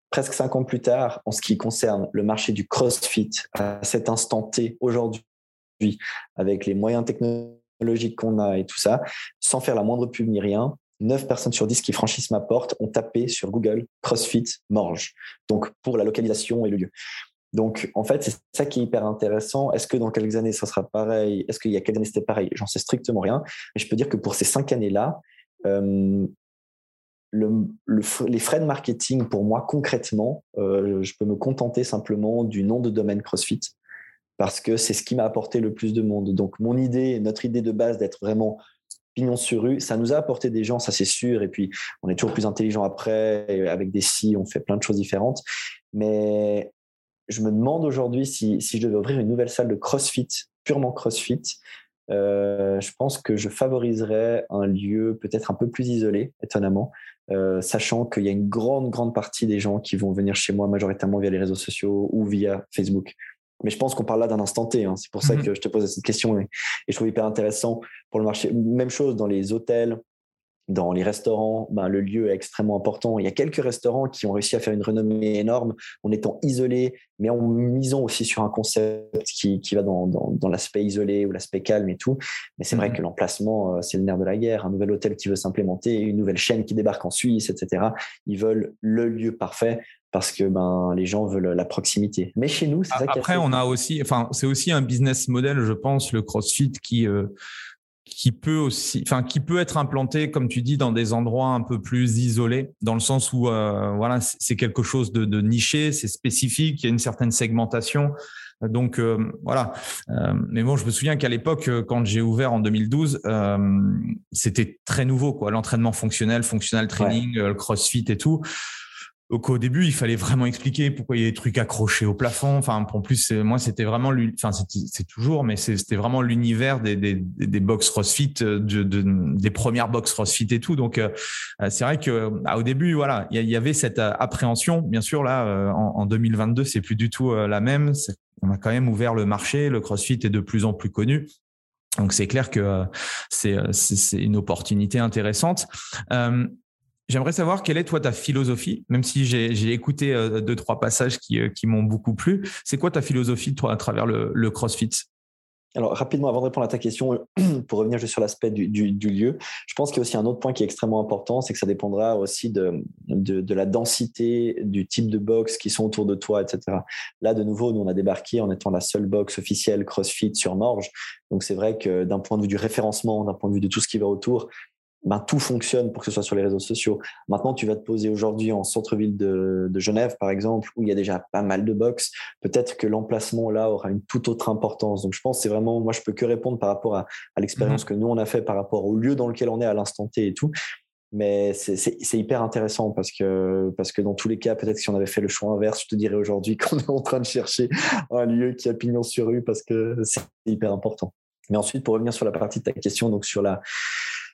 presque 5 ans plus tard, en ce qui concerne le marché du CrossFit, à cet instant T, aujourd'hui, avec les moyens technologiques qu'on a et tout ça, sans faire la moindre pub ni rien, 9 personnes sur 10 qui franchissent ma porte ont tapé sur Google CrossFit Morge, donc pour la localisation et le lieu. Donc, en fait, c'est ça qui est hyper intéressant. Est-ce que dans quelques années, ça sera pareil? Est-ce qu'il y a quelques années, c'était pareil? J'en sais strictement rien. Mais je peux dire que pour ces cinq années-là, euh, les frais de marketing, pour moi, concrètement, euh, je peux me contenter simplement du nom de domaine CrossFit parce que c'est ce qui m'a apporté le plus de monde. Donc, mon idée, notre idée de base d'être vraiment pignon sur rue. Ça nous a apporté des gens, ça c'est sûr. Et puis, on est toujours plus intelligent après. Avec des si, on fait plein de choses différentes. Mais je me demande aujourd'hui si, je devais ouvrir une nouvelle salle de CrossFit, purement CrossFit. Euh, je pense que je favoriserais un lieu peut-être un peu plus isolé, étonnamment, euh, sachant qu'il y a une grande, grande partie des gens qui vont venir chez moi majoritairement via les réseaux sociaux ou via Facebook. Mais je pense qu'on parle là d'un instant T. Hein. C'est pour ça mhm. que je te pose cette question et, je trouve hyper intéressant pour le marché. Même chose dans les hôtels, dans les restaurants, ben, le lieu est extrêmement important. Il y a quelques restaurants qui ont réussi à faire une renommée énorme en étant isolés, mais en misant aussi sur un concept qui, qui va dans, dans, l'aspect isolé ou l'aspect calme et tout. Mais c'est vrai mhm. que l'emplacement, euh, c'est le nerf de la guerre. Un nouvel hôtel qui veut s'implémenter, une nouvelle chaîne qui débarque en Suisse, etc. Ils veulent le lieu parfait parce que ben les gens veulent la proximité. Mais chez nous, c'est ça. Après, on a aussi, enfin, c'est aussi un business model, je pense, le CrossFit qui euh, qui peut aussi, enfin, qui peut être implanté, comme tu dis, dans des endroits un peu plus isolés, dans le sens où euh, voilà, c'est quelque chose de, de niché, c'est spécifique, il y a une certaine segmentation. Donc euh, voilà. mais bon, je me souviens qu'à l'époque, quand j'ai ouvert en 2012, c'était très nouveau, quoi. L'entraînement fonctionnel, fonctionnel training, le CrossFit et tout. Au début, il fallait vraiment expliquer pourquoi il y a des trucs accrochés au plafond. Enfin, en plus, moi, c'était vraiment, enfin, c'est toujours, mais c'était vraiment l'univers des, box CrossFit, euh, de, des premières box CrossFit et tout. Donc, euh, c'est vrai que au début, voilà, il y, avait cette euh, appréhension. Bien sûr, là, en, en 2022, c'est plus du tout la même. On a quand même ouvert le marché. Le CrossFit est de plus en plus connu. Donc c'est clair que c'est une opportunité intéressante. J'aimerais savoir quelle est toi ta philosophie, même si j'ai écouté euh, deux trois passages qui, euh, qui m'ont beaucoup plu. C'est quoi ta philosophie toi à travers le, CrossFit? Alors, rapidement, avant de répondre à ta question, [clears throat] pour revenir juste sur l'aspect du, lieu, je pense qu'il y a aussi un autre point qui est extrêmement important, c'est que ça dépendra aussi de, de, la densité, du type de box qui sont autour de toi, etc. Là, de nouveau, nous, on a débarqué en étant la seule box officielle CrossFit sur Morge. Donc, c'est vrai que d'un point de vue du référencement, d'un point de vue de tout ce qui va autour, ben, tout fonctionne pour que ce soit sur les réseaux sociaux. Maintenant, tu vas te poser aujourd'hui en centre-ville de, de, Genève, par exemple, où il y a déjà pas mal de box. Peut-être que l'emplacement là aura une toute autre importance. Donc, je pense que c'est vraiment, moi, je peux que répondre par rapport à, à l'expérience mmh que nous on a fait par rapport au lieu dans lequel on est à l'instant T et tout. Mais c'est hyper intéressant parce que, parce que dans tous les cas, peut-être si on avait fait le choix inverse, je te dirais aujourd'hui [laughs] qu'on est en train de chercher un lieu qui a pignon sur rue parce que c'est hyper important. Mais ensuite, pour revenir sur la partie de ta question, donc sur la,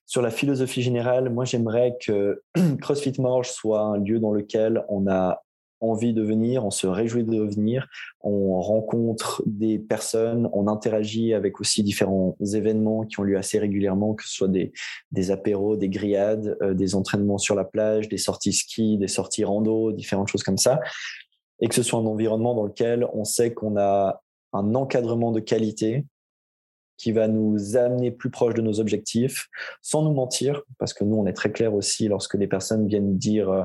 sur la philosophie générale, moi j'aimerais que [clears throat] CrossFit Morge soit un lieu dans lequel on a envie de venir, on se réjouit de venir, on rencontre des personnes, on interagit avec aussi différents événements qui ont lieu assez régulièrement, que ce soit des, des apéros, des grillades, euh, des entraînements sur la plage, des sorties ski, des sorties rando, différentes choses comme ça, et que ce soit un environnement dans lequel on sait qu'on a un encadrement de qualité, qui va nous amener plus proche de nos objectifs, sans nous mentir, parce que nous, on est très clair aussi lorsque des personnes viennent dire, euh,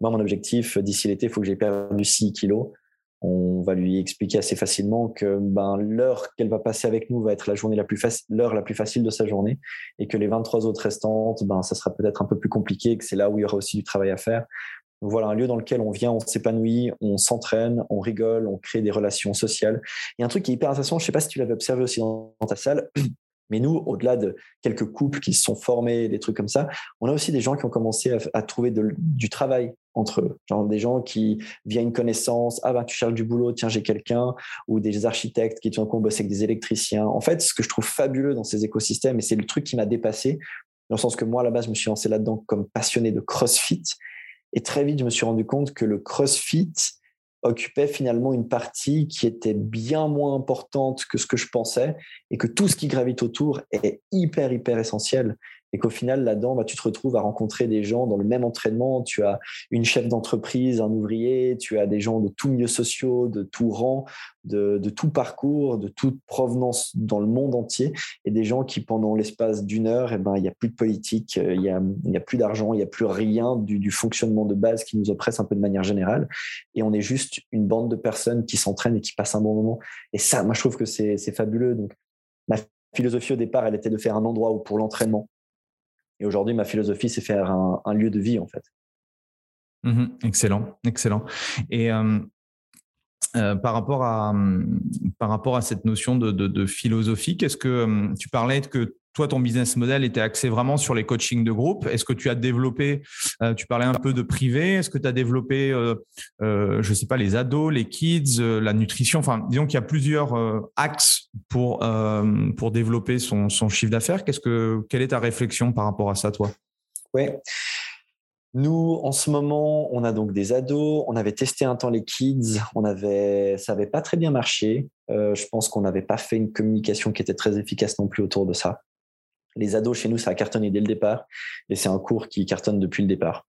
moi, mon objectif, d'ici l'été, il faut que j'ai perdu 6 kilos. On va lui expliquer assez facilement que ben, l'heure qu'elle va passer avec nous va être la journée la plus l'heure la plus facile de sa journée et que les 23 autres restantes, ben, ça sera peut-être un peu plus compliqué, que c'est là où il y aura aussi du travail à faire voilà un lieu dans lequel on vient, on s'épanouit, on s'entraîne, on rigole, on crée des relations sociales. Il y a un truc qui est hyper intéressant, je ne sais pas si tu l'avais observé aussi dans, ta salle, [clears throat] mais nous, au-delà de quelques couples qui se sont formés, des trucs comme ça, on a aussi des gens qui ont commencé à, trouver du travail entre eux. Genre des gens qui, via une connaissance, ah ben tu cherches du boulot, tiens j'ai quelqu'un, ou des architectes qui tout d'un coup avec des électriciens. En fait, ce que je trouve fabuleux dans ces écosystèmes, et c'est le truc qui m'a dépassé, dans le sens que moi à la base je me suis lancé là-dedans comme passionné de CrossFit, et très vite, je me suis rendu compte que le CrossFit occupait finalement une partie qui était bien moins importante que ce que je pensais et que tout ce qui gravite autour est hyper, hyper essentiel et qu'au final, là-dedans, bah, tu te retrouves à rencontrer des gens dans le même entraînement. Tu as une chef d'entreprise, un ouvrier, tu as des gens de tous milieux sociaux, de tout rang, de, tout parcours, de toute provenance dans le monde entier, et des gens qui, pendant l'espace d'une heure, eh ben, il n'y a plus de politique, euh, il n'y a, a, plus d'argent, il n'y a plus rien du, du, fonctionnement de base qui nous oppresse un peu de manière générale. Et on est juste une bande de personnes qui s'entraînent et qui passent un bon moment. Et ça, moi, je trouve que c'est fabuleux. Donc, ma philosophie au départ, elle était de faire un endroit où pour l'entraînement, et aujourd'hui, ma philosophie, c'est faire un, lieu de vie, en fait. Mmh excellent, excellent. Et euh, euh, par, rapport à, par rapport à cette notion de, de philosophie, qu'est-ce que euh, tu parlais que toi, ton business model était axé vraiment sur les coachings de groupe. Est-ce que tu as développé, euh, tu parlais un peu de privé, est-ce que tu as développé, euh, euh, je ne sais pas, les ados, les kids, la nutrition? Enfin, disons qu'il y a plusieurs axes pour, développer son, son chiffre d'affaires. Qu'est-ce que, quelle est ta réflexion par rapport à ça, toi? Oui. Nous, en ce moment, on a donc des ados. On avait testé un temps les kids. On avait, ça n'avait pas très bien marché. je pense qu'on n'avait pas fait une communication qui était très efficace non plus autour de ça. Les ados, chez nous, ça a cartonné dès le départ. Et c'est un cours qui cartonne depuis le départ.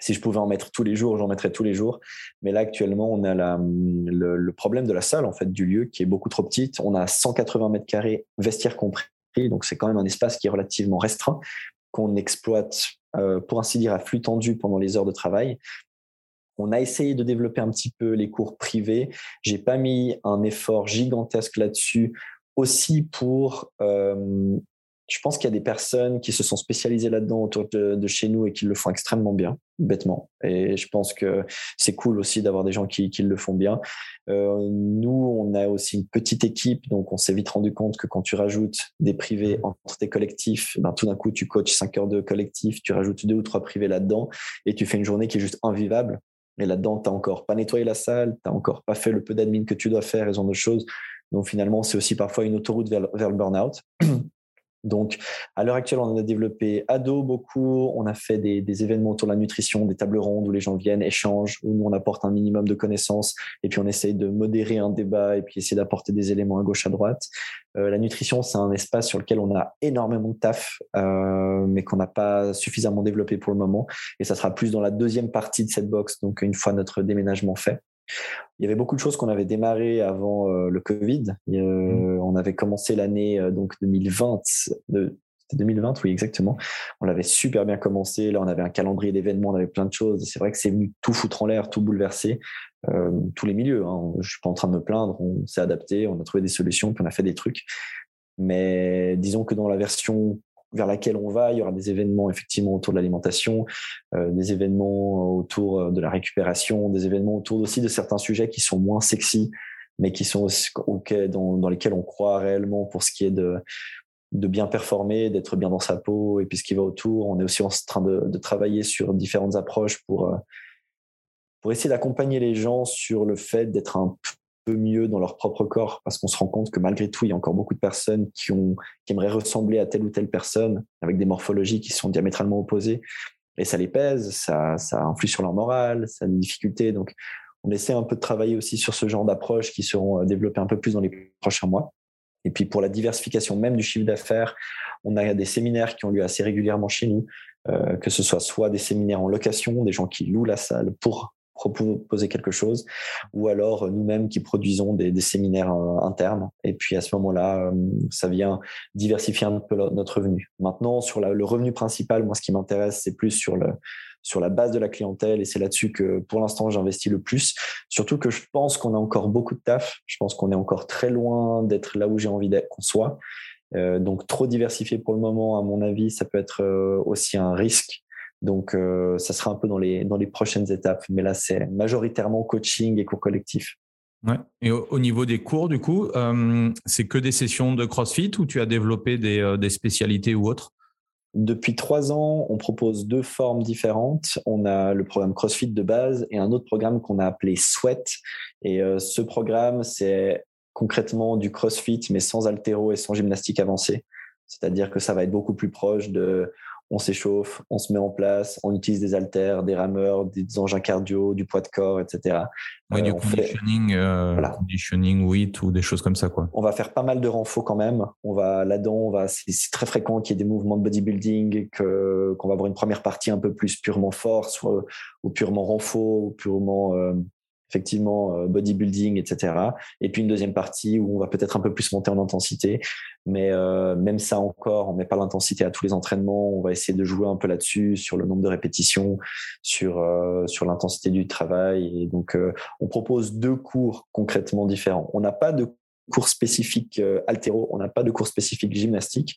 Si je pouvais en mettre tous les jours, j'en mettrais tous les jours. Mais là, actuellement, on a le, problème de la salle, en fait, du lieu, qui est beaucoup trop petite. On a 180 mètres carrés, vestiaires compris. Donc, c'est quand même un espace qui est relativement restreint, qu'on exploite, euh, pour ainsi dire, à flux tendu pendant les heures de travail. On a essayé de développer un petit peu les cours privés. J'ai pas mis un effort gigantesque là-dessus aussi pour euh, je pense qu'il y a des personnes qui se sont spécialisées là-dedans autour de, chez nous et qui le font extrêmement bien, bêtement. Et je pense que c'est cool aussi d'avoir des gens qui, le font bien. Euh, nous, on a aussi une petite équipe, donc on s'est vite rendu compte que quand tu rajoutes des privés entre tes collectifs, ben, tout d'un coup, tu coaches 5 heures de collectif, tu rajoutes deux ou trois privés là-dedans et tu fais une journée qui est juste invivable. Et là-dedans, tu n'as encore pas nettoyé la salle, tu n'as encore pas fait le peu d'admin que tu dois faire et ce genre de choses. Donc finalement, c'est aussi parfois une autoroute vers, vers le burn-out. Donc, à l'heure actuelle, on a développé ado beaucoup. On a fait des, événements autour de la nutrition, des tables rondes où les gens viennent, échangent, où nous on apporte un minimum de connaissances et puis on essaye de modérer un débat et puis essayer d'apporter des éléments à gauche à droite. Euh, la nutrition, c'est un espace sur lequel on a énormément de taf, euh, mais qu'on n'a pas suffisamment développé pour le moment. Et ça sera plus dans la deuxième partie de cette box, donc une fois notre déménagement fait. Il y avait beaucoup de choses qu'on avait démarré avant euh, le Covid. Mmh. On avait commencé l'année euh, donc 2020. De, 2020, oui, exactement. On l'avait super bien commencé. Là, on avait un calendrier d'événements, on avait plein de choses. C'est vrai que c'est venu tout foutre en l'air, tout bouleverser, euh, tous les milieux. Hein. Je suis pas en train de me plaindre. On s'est adapté, on a trouvé des solutions, puis on a fait des trucs. Mais disons que dans la version vers laquelle on va. Il y aura des événements effectivement autour de l'alimentation, euh, des événements autour euh, de la récupération, des événements autour aussi de certains sujets qui sont moins sexy, mais qui sont dans, dans, lesquels on croit réellement pour ce qui est de, de bien performer, d'être bien dans sa peau et puis ce qui va autour. On est aussi en train de, de travailler sur différentes approches pour, euh, pour essayer d'accompagner les gens sur le fait d'être un peu mieux dans leur propre corps parce qu'on se rend compte que malgré tout, il y a encore beaucoup de personnes qui, ont, qui aimeraient ressembler à telle ou telle personne avec des morphologies qui sont diamétralement opposées et ça les pèse, ça, ça influe sur leur morale, ça a des difficultés. Donc, on essaie un peu de travailler aussi sur ce genre d'approches qui seront euh, développées un peu plus dans les prochains mois. Et puis pour la diversification même du chiffre d'affaires, on a des séminaires qui ont lieu assez régulièrement chez nous, euh, que ce soit soit des séminaires en location, des gens qui louent la salle pour proposer quelque chose, ou alors euh, nous-mêmes qui produisons des, séminaires euh, internes. Et puis à ce moment-là, euh, ça vient diversifier un peu notre revenu. Maintenant, sur le revenu principal, moi, ce qui m'intéresse, c'est plus sur la base de la clientèle et c'est là-dessus que pour l'instant j'investis le plus. Surtout que je pense qu'on a encore beaucoup de taf. Je pense qu'on est encore très loin d'être là où j'ai envie qu'on soit. donc trop diversifié pour le moment, à mon avis, ça peut être aussi un risque donc, euh, ça sera un peu dans les, dans les prochaines étapes. Mais là, c'est majoritairement coaching et cours collectifs. Ouais. Et au, niveau des cours, du coup, euh, c'est que des sessions de CrossFit ou tu as développé des, euh, des, spécialités ou autres? Depuis trois ans, on propose deux formes différentes. On a le programme CrossFit de base et un autre programme qu'on a appelé Sweat. Et ce programme, c'est concrètement du CrossFit, mais sans altéro et sans gymnastique avancée. C'est-à-dire que ça va être beaucoup plus proche de on s'échauffe, on se met en place, on utilise des haltères, des rameurs, des engins cardio, du poids de corps, etc. Oui, du conditioning, fait, conditioning weight ou des choses comme ça. Quoi. On va faire pas mal de renfo quand même. On va là-dedans, va, c'est, très fréquent qu'il y ait des mouvements de bodybuilding, que, qu'on va avoir une première partie un peu plus purement force ou, ou purement renfo, ou purement effectivement euh, bodybuilding, etc. Et puis une deuxième partie où on va peut-être un peu plus monter en intensité. Mais euh, même ça encore, on met pas l'intensité à tous les entraînements. On va essayer de jouer un peu là-dessus, sur le nombre de répétitions, sur euh, sur l'intensité du travail. Et donc, on propose deux cours concrètement différents. On n'a pas de cours spécifique altéro, on n'a pas de cours spécifique gymnastique.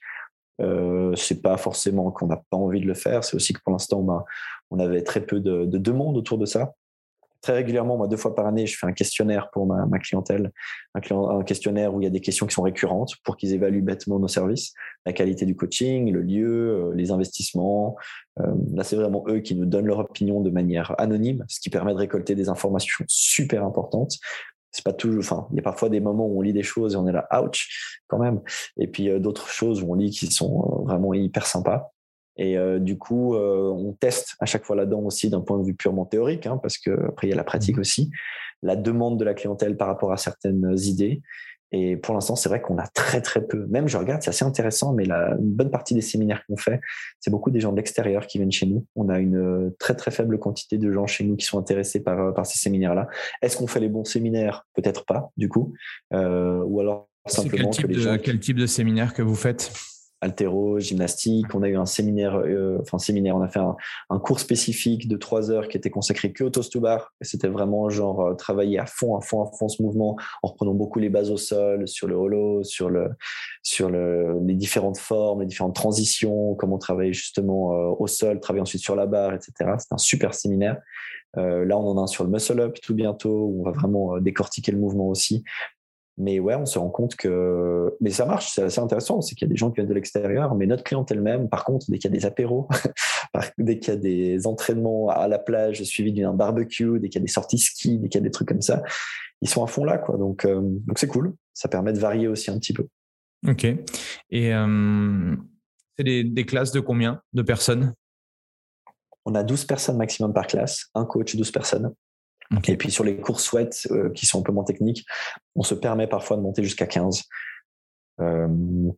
Euh, c'est pas forcément qu'on n'a pas envie de le faire, c'est aussi que pour l'instant, on, on avait très peu de, de demandes autour de ça très régulièrement, moi, deux fois par année, je fais un questionnaire pour ma, clientèle, un, questionnaire où il y a des questions qui sont récurrentes pour qu'ils évaluent bêtement nos services, la qualité du coaching, le lieu, euh, les investissements. Euh, là, c'est vraiment eux qui nous donnent leur opinion de manière anonyme, ce qui permet de récolter des informations super importantes. C'est pas toujours, enfin, il y a parfois des moments où on lit des choses et on est là, ouch, quand même. Et puis euh, d'autres choses où on lit qui sont vraiment hyper sympas. Et euh, du coup, euh, on teste à chaque fois là-dedans aussi d'un point de vue purement théorique, hein, parce qu'après, il y a la pratique mmh. aussi, la demande de la clientèle par rapport à certaines idées. Et pour l'instant, c'est vrai qu'on a très très peu. Même je regarde, c'est assez intéressant, mais la, une bonne partie des séminaires qu'on fait, c'est beaucoup des gens de l'extérieur qui viennent chez nous. On a une très très faible quantité de gens chez nous qui sont intéressés par, par ces séminaires-là. Est-ce qu'on fait les bons séminaires? Peut-être pas, du coup. Euh, ou alors simplement quel type, de, quel type de séminaire que vous faites? Altéro, gymnastique. On a eu un séminaire, euh, enfin séminaire, on a fait un, cours spécifique de trois heures qui était consacré que au toast to bar. C'était vraiment genre euh, travailler à fond, à fond, à fond ce mouvement en reprenant beaucoup les bases au sol, sur le holo, sur le, sur le, les différentes formes, les différentes transitions, comment travailler justement euh, au sol, travailler ensuite sur la barre, etc. C'était un super séminaire. là, on en a un sur le muscle up tout bientôt où on va vraiment décortiquer le mouvement aussi. Mais ouais, on se rend compte que. Mais ça marche, c'est assez intéressant. C'est qu'il y a des gens qui viennent de l'extérieur, mais notre clientèle même, par contre, dès qu'il y a des apéros, [laughs] dès qu'il y a des entraînements à la plage suivis d'un barbecue, dès qu'il y a des sorties ski, dès qu'il y a des trucs comme ça, ils sont à fond là. Quoi. Donc, euh, donc c'est cool. Ça permet de varier aussi un petit peu. Ok. Et euh, c'est des, des classes de combien de personnes? On a 12 personnes maximum par classe, un coach, 12 personnes. Et puis sur les courses sweat euh, qui sont un peu moins techniques, on se permet parfois de monter jusqu'à 15. Euh,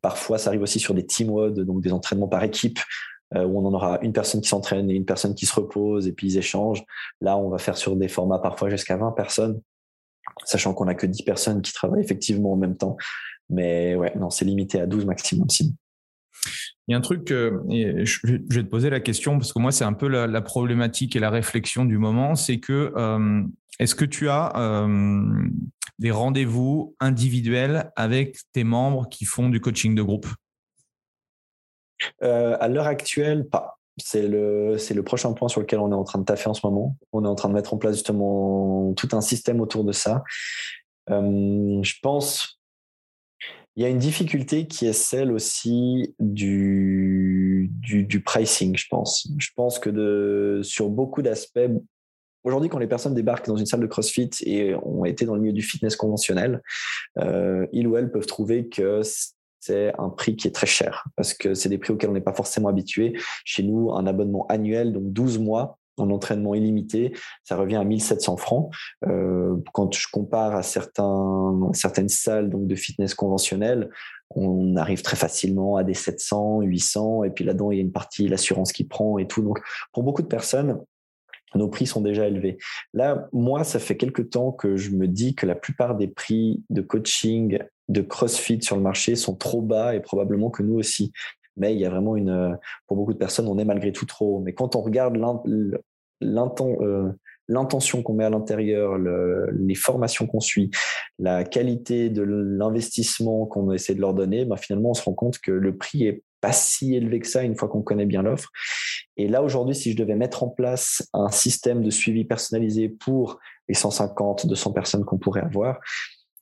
parfois, ça arrive aussi sur des team WOD, donc des entraînements par équipe, euh, où on en aura une personne qui s'entraîne et une personne qui se repose, et puis ils échangent. Là, on va faire sur des formats parfois jusqu'à 20 personnes, sachant qu'on n'a que 10 personnes qui travaillent effectivement en même temps. Mais ouais, non, c'est limité à 12 maximum. Il y a un truc, je vais te poser la question parce que moi, c'est un peu la, problématique et la réflexion du moment, c'est que euh, est-ce que tu as euh, des rendez-vous individuels avec tes membres qui font du coaching de groupe? Euh, À l'heure actuelle, pas. C'est le, c'est le prochain point sur lequel on est en train de taffer en ce moment. On est en train de mettre en place justement tout un système autour de ça. je pense il y a une difficulté qui est celle aussi du, du, pricing, je pense. Je pense que sur beaucoup d'aspects, Aujourd'hui, quand les personnes débarquent dans une salle de CrossFit et ont été dans le milieu du fitness conventionnel, euh, ils ou elles peuvent trouver que c'est un prix qui est très cher parce que c'est des prix auxquels on n'est pas forcément habitué. Chez nous, un abonnement annuel, donc 12 mois, en entraînement illimité, ça revient à 1700 francs. Euh, quand je compare à certaines salles donc de fitness conventionnelles, on arrive très facilement à des 700, 800, et puis là-dedans, il y a une partie, l'assurance qui prend et tout. Donc, pour beaucoup de personnes, nos prix sont déjà élevés. Là, moi, ça fait quelque temps que je me dis que la plupart des prix de coaching, de CrossFit sur le marché sont trop bas et probablement que nous aussi mais il y a vraiment une, pour beaucoup de personnes, on est malgré tout trop. Mais quand on regarde l'intention qu'on met à l'intérieur, les formations qu'on suit, la qualité de l'investissement qu'on essaie de leur donner, ben finalement, on se rend compte que le prix est pas si élevé que ça une fois qu'on connaît bien l'offre. Et là, aujourd'hui, si je devais mettre en place un système de suivi personnalisé pour les 150, 200 personnes qu'on pourrait avoir,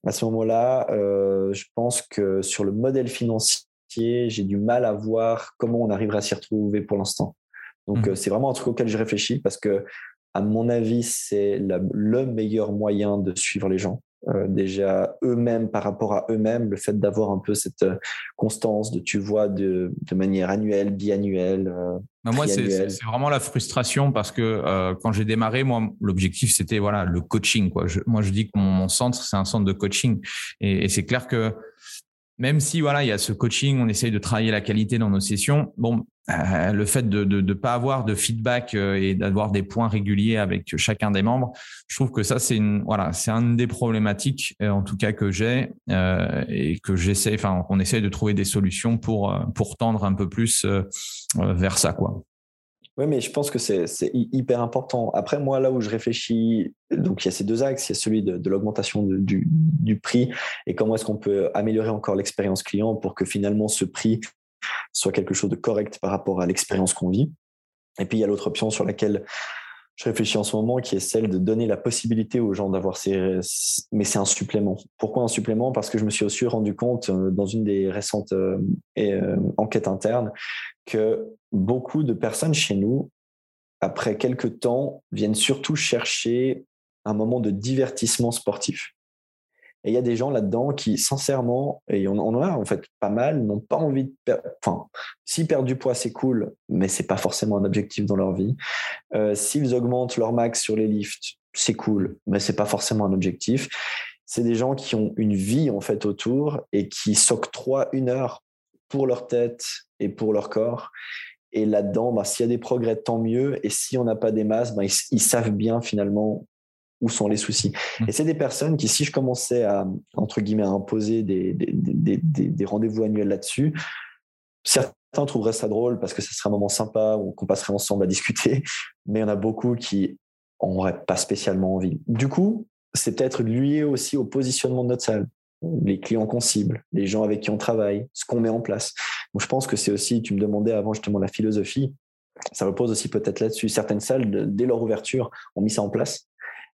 à ce moment-là, euh, je pense que sur le modèle financier, j'ai du mal à voir comment on arriverait à s'y retrouver pour l'instant. Donc, mmh. euh, c'est vraiment un truc auquel je réfléchis parce que, à mon avis, c'est le meilleur moyen de suivre les gens. euh, déjà eux-mêmes par rapport à eux-mêmes, le fait d'avoir un peu cette euh, constance de tu vois de, de manière annuelle, biannuelle. Moi, c'est vraiment la frustration parce que quand j'ai démarré, moi, l'objectif c'était voilà le coaching. Quoi. moi, je dis que mon, centre c'est un centre de coaching et, et c'est clair que même si voilà, il y a ce coaching, on essaye de travailler la qualité dans nos sessions. Bon, euh, le fait de ne pas avoir de feedback euh, et d'avoir des points réguliers avec chacun des membres, je trouve que ça c'est une voilà, c'est une des problématiques euh, en tout cas que j'ai et que j'essaie, enfin, on essaye de trouver des solutions pour pour tendre un peu plus vers ça quoi. Oui, mais je pense que c'est hyper important. Après, moi, là où je réfléchis, donc il y a ces deux axes, il y a celui de, l'augmentation du, du, prix et comment est-ce qu'on peut améliorer encore l'expérience client pour que finalement ce prix soit quelque chose de correct par rapport à l'expérience qu'on vit. Et puis, il y a l'autre option sur laquelle je réfléchis en ce moment, qui est celle de donner la possibilité aux gens d'avoir ces... Mais c'est un supplément. Pourquoi un supplément? Parce que je me suis aussi rendu compte euh, dans une des récentes euh, euh, enquêtes internes que beaucoup de personnes chez nous, après quelques temps, viennent surtout chercher un moment de divertissement sportif. Et il y a des gens là-dedans qui, sincèrement, et on, en a en fait pas mal, n'ont pas envie de perdre. Enfin, s'ils perdent du poids, c'est cool, mais c'est pas forcément un objectif dans leur vie. Euh, s'ils augmentent leur max sur les lifts, c'est cool, mais c'est pas forcément un objectif. C'est des gens qui ont une vie en fait autour et qui s'octroient une heure pour leur tête et pour leur corps. Et là-dedans, bah, s'il y a des progrès, tant mieux. Et si on n'a pas des masses, bah, ils, savent bien finalement où sont les soucis. Mmh. Et c'est des personnes qui, si je commençais à, entre guillemets, à imposer des, des, des, des rendez-vous annuels là-dessus, certains trouveraient ça drôle parce que ce serait un moment sympa où qu'on passerait ensemble à discuter, [laughs] mais il y en a beaucoup qui n'auraient pas spécialement envie. Du coup, c'est peut-être lié aussi au positionnement de notre salle les clients qu'on cible, les gens avec qui on travaille, ce qu'on met en place. Donc, je pense que c'est aussi, tu me demandais avant justement la philosophie, ça repose aussi peut-être là-dessus. Certaines salles, dès leur ouverture, ont mis ça en place.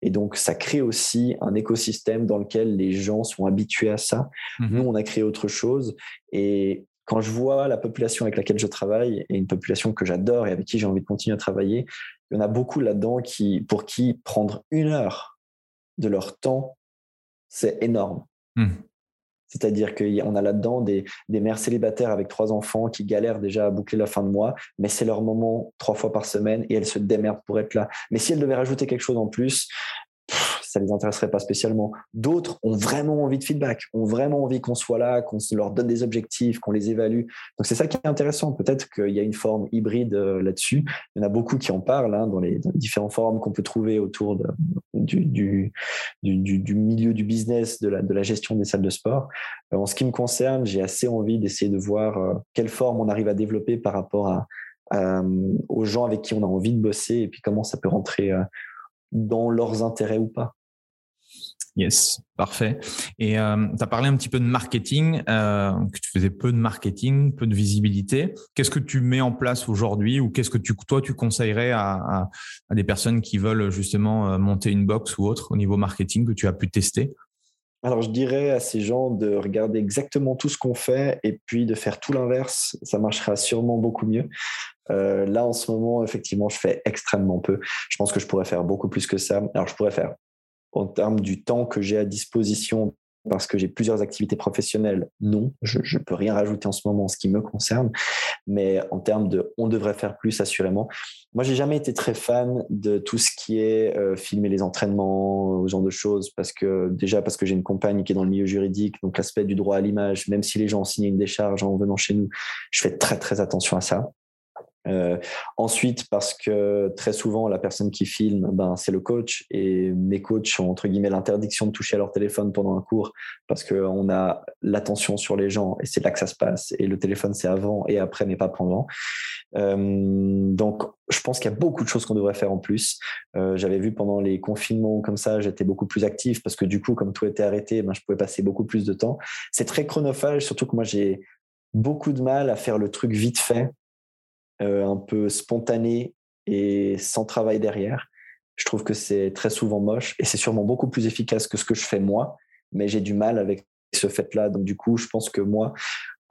Et donc, ça crée aussi un écosystème dans lequel les gens sont habitués à ça. Mhm. Nous, on a créé autre chose. Et quand je vois la population avec laquelle je travaille, et une population que j'adore et avec qui j'ai envie de continuer à travailler, il y en a beaucoup là-dedans qui, pour qui prendre une heure de leur temps, c'est énorme. Mmh. C'est-à-dire qu'on a là-dedans des, mères célibataires avec trois enfants qui galèrent déjà à boucler la fin de mois, mais c'est leur moment trois fois par semaine et elles se démerdent pour être là. Mais si elles devaient rajouter quelque chose en plus, ça les intéresserait pas spécialement. D'autres ont vraiment envie de feedback, ont vraiment envie qu'on soit là, qu'on leur donne des objectifs, qu'on les évalue. Donc c'est ça qui est intéressant. Peut-être qu'il y a une forme hybride euh, là-dessus. Il y en a beaucoup qui en parlent hein, dans, les, différents forums qu'on peut trouver autour du, milieu du business, de la, gestion des salles de sport. Euh, en ce qui me concerne, j'ai assez envie d'essayer de voir euh, quelle forme on arrive à développer par rapport aux gens avec qui on a envie de bosser et puis comment ça peut rentrer dans leurs intérêts ou pas. Yes, parfait. Et euh, tu as parlé un petit peu de marketing, euh, que tu faisais peu de marketing, peu de visibilité. Qu'est-ce que tu mets en place aujourd'hui ou qu'est-ce que toi tu conseillerais à, à, des personnes qui veulent justement euh, monter une box ou autre au niveau marketing que tu as pu tester? Alors, je dirais à ces gens de regarder exactement tout ce qu'on fait et puis de faire tout l'inverse. Ça marchera sûrement beaucoup mieux. Euh, là, en ce moment, effectivement, je fais extrêmement peu. Je pense que je pourrais faire beaucoup plus que ça. Alors, je pourrais faire en termes du temps que j'ai à disposition parce que j'ai plusieurs activités professionnelles, non, je ne peux rien rajouter en ce moment en ce qui me concerne, mais en termes de on devrait faire plus assurément. Moi, j'ai jamais été très fan de tout ce qui est euh, filmer les entraînements, ce genre de choses, parce que déjà parce que j'ai une compagne qui est dans le milieu juridique, donc l'aspect du droit à l'image, même si les gens ont signé une décharge en venant chez nous, je fais très très attention à ça. Euh, ensuite, parce que très souvent, la personne qui filme, ben, c'est le coach et mes coachs ont entre guillemets l'interdiction de toucher à leur téléphone pendant un cours parce qu'on a l'attention sur les gens et c'est là que ça se passe. Et le téléphone, c'est avant et après, mais pas pendant. Euh, donc, je pense qu'il y a beaucoup de choses qu'on devrait faire en plus. Euh, J'avais vu pendant les confinements comme ça, j'étais beaucoup plus actif parce que du coup, comme tout était arrêté, ben, je pouvais passer beaucoup plus de temps. C'est très chronophage, surtout que moi, j'ai beaucoup de mal à faire le truc vite fait euh, un peu spontané et sans travail derrière. Je trouve que c'est très souvent moche et c'est sûrement beaucoup plus efficace que ce que je fais moi, mais j'ai du mal avec ce fait-là. Donc du coup, je pense que moi,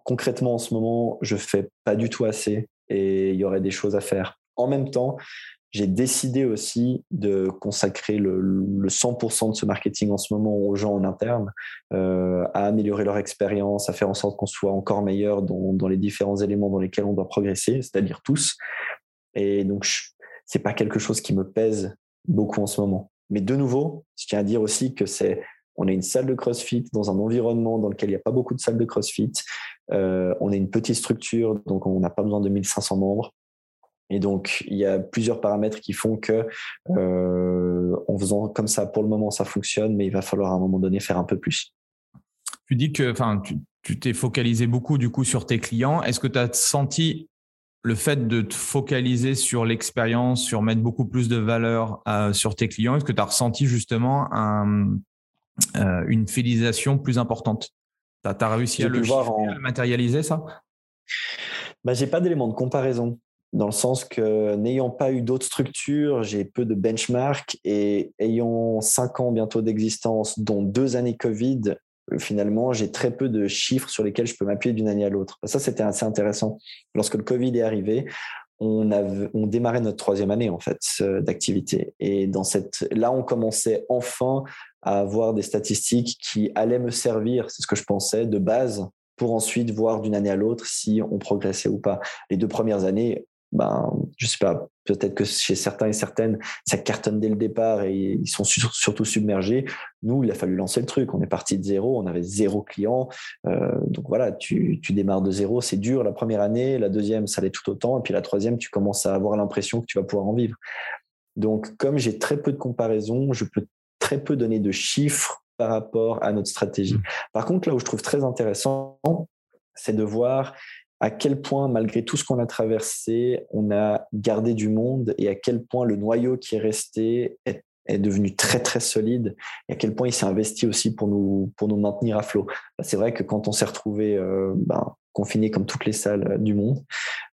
concrètement en ce moment, je fais pas du tout assez et il y aurait des choses à faire. En même temps, j'ai décidé aussi de consacrer le, 100% de ce marketing en ce moment aux gens en interne, euh, à améliorer leur expérience, à faire en sorte qu'on soit encore meilleur dans, dans, les différents éléments dans lesquels on doit progresser, c'est-à-dire tous. Et donc, c'est pas quelque chose qui me pèse beaucoup en ce moment. Mais de nouveau, je tiens à dire aussi que c'est on est une salle de CrossFit dans un environnement dans lequel il n'y a pas beaucoup de salles de CrossFit. Euh, on est une petite structure, donc on n'a pas besoin de 1500 membres. Et donc, il y a plusieurs paramètres qui font que, euh, en faisant comme ça, pour le moment, ça fonctionne, mais il va falloir à un moment donné faire un peu plus. Tu dis que, enfin, tu t'es focalisé beaucoup du coup sur tes clients. Est-ce que tu as senti le fait de te focaliser sur l'expérience, sur mettre beaucoup plus de valeur euh, sur tes clients, est-ce que tu as ressenti justement un, euh, une fidélisation plus importante? Tu as, réussi à le, voir en... matérialiser ça? Bah, J'ai pas d'éléments de comparaison dans le sens que n'ayant pas eu d'autres structures, j'ai peu de benchmarks et ayant cinq ans bientôt d'existence, dont deux années Covid, finalement, j'ai très peu de chiffres sur lesquels je peux m'appuyer d'une année à l'autre. Ça, c'était assez intéressant. Lorsque le Covid est arrivé, on, on démarrait notre troisième année en fait d'activité. Et dans cette, là, on commençait enfin à avoir des statistiques qui allaient me servir, c'est ce que je pensais, de base pour ensuite voir d'une année à l'autre si on progressait ou pas. Les deux premières années, ben, je sais pas, peut-être que chez certains et certaines, ça cartonne dès le départ et ils sont surtout submergés. Nous, il a fallu lancer le truc. On est parti de zéro, on avait zéro client. Euh, donc voilà, tu, tu, démarres de zéro, c'est dur la première année, la deuxième, ça l'est tout autant, et puis la troisième, tu commences à avoir l'impression que tu vas pouvoir en vivre. Donc, comme j'ai très peu de comparaisons, je peux très peu donner de chiffres par rapport à notre stratégie. Mmh. Par contre, là où je trouve très intéressant, c'est de voir à quel point, malgré tout ce qu'on a traversé, on a gardé du monde et à quel point le noyau qui est resté est, devenu très très solide et à quel point il s'est investi aussi pour nous, pour nous maintenir à flot. C'est vrai que quand on s'est retrouvé euh, ben, confiné comme toutes les salles du monde,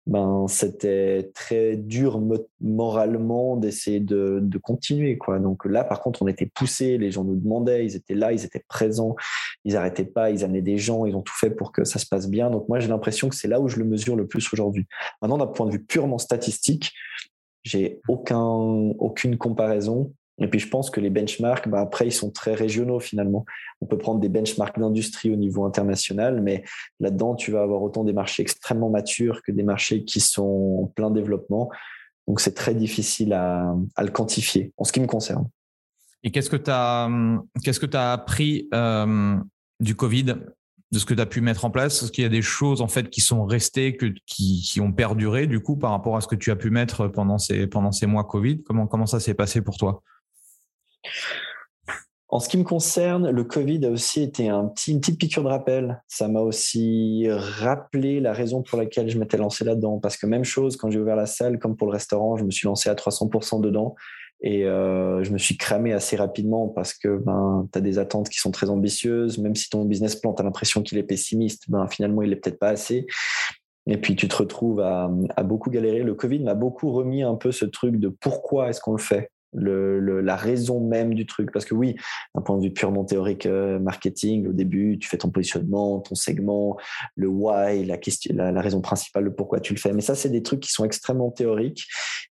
ben c'était très dur moralement d'essayer de, continuer quoi. Donc là par contre on était poussés, les gens nous demandaient, ils étaient là, ils étaient présents, ils arrêtaient pas, ils amenaient des gens, ils ont tout fait pour que ça se passe bien. Donc moi j'ai l'impression que c'est là où je le mesure le plus aujourd'hui. Maintenant d'un point de vue purement statistique, j'ai aucun aucune comparaison et puis je pense que les benchmarks, bah après, ils sont très régionaux finalement. On peut prendre des benchmarks d'industrie au niveau international, mais là-dedans, tu vas avoir autant des marchés extrêmement matures que des marchés qui sont en plein développement. Donc c'est très difficile à, le quantifier en ce qui me concerne. Et qu'est-ce que tu as, qu'est-ce que as appris euh, du Covid, de ce que tu as pu mettre en place? Est-ce qu'il y a des choses en fait qui sont restées, qui, qui, ont perduré du coup par rapport à ce que tu as pu mettre pendant ces, pendant ces mois Covid? Comment, comment ça s'est passé pour toi? En ce qui me concerne, le Covid a aussi été un petit, une petite piqûre de rappel. Ça m'a aussi rappelé la raison pour laquelle je m'étais lancé là-dedans. Parce que même chose, quand j'ai ouvert la salle, comme pour le restaurant, je me suis lancé à 300% dedans. Et euh, je me suis cramé assez rapidement parce que ben, tu as des attentes qui sont très ambitieuses. Même si ton business plan, tu as l'impression qu'il est pessimiste, ben, finalement, il est peut-être pas assez. Et puis tu te retrouves à, à beaucoup galérer. Le Covid m'a beaucoup remis un peu ce truc de pourquoi est-ce qu'on le fait? Le, la raison même du truc. Parce que oui, d'un point de vue purement théorique euh, marketing, au début, tu fais ton positionnement, ton segment, le why, la, question, la, raison principale de pourquoi tu le fais. Mais ça, c'est des trucs qui sont extrêmement théoriques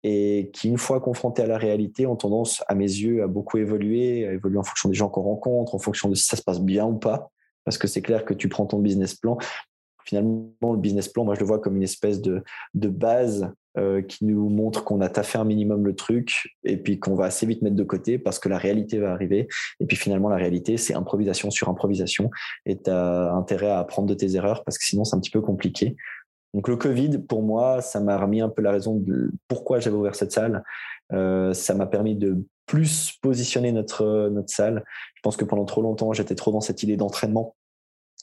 et qui, une fois confrontés à la réalité, ont tendance, à mes yeux, à beaucoup évoluer, à évoluer en fonction des gens qu'on rencontre, en fonction de si ça se passe bien ou pas. Parce que c'est clair que tu prends ton business plan. Finalement, le business plan, moi, je le vois comme une espèce de, de base euh, qui nous montre qu'on a taffé un minimum le truc et puis qu'on va assez vite mettre de côté parce que la réalité va arriver. Et puis finalement, la réalité, c'est improvisation sur improvisation et tu as intérêt à apprendre de tes erreurs parce que sinon, c'est un petit peu compliqué. Donc le Covid, pour moi, ça m'a remis un peu la raison de pourquoi j'avais ouvert cette salle. Euh, ça m'a permis de plus positionner notre, notre salle. Je pense que pendant trop longtemps, j'étais trop dans cette idée d'entraînement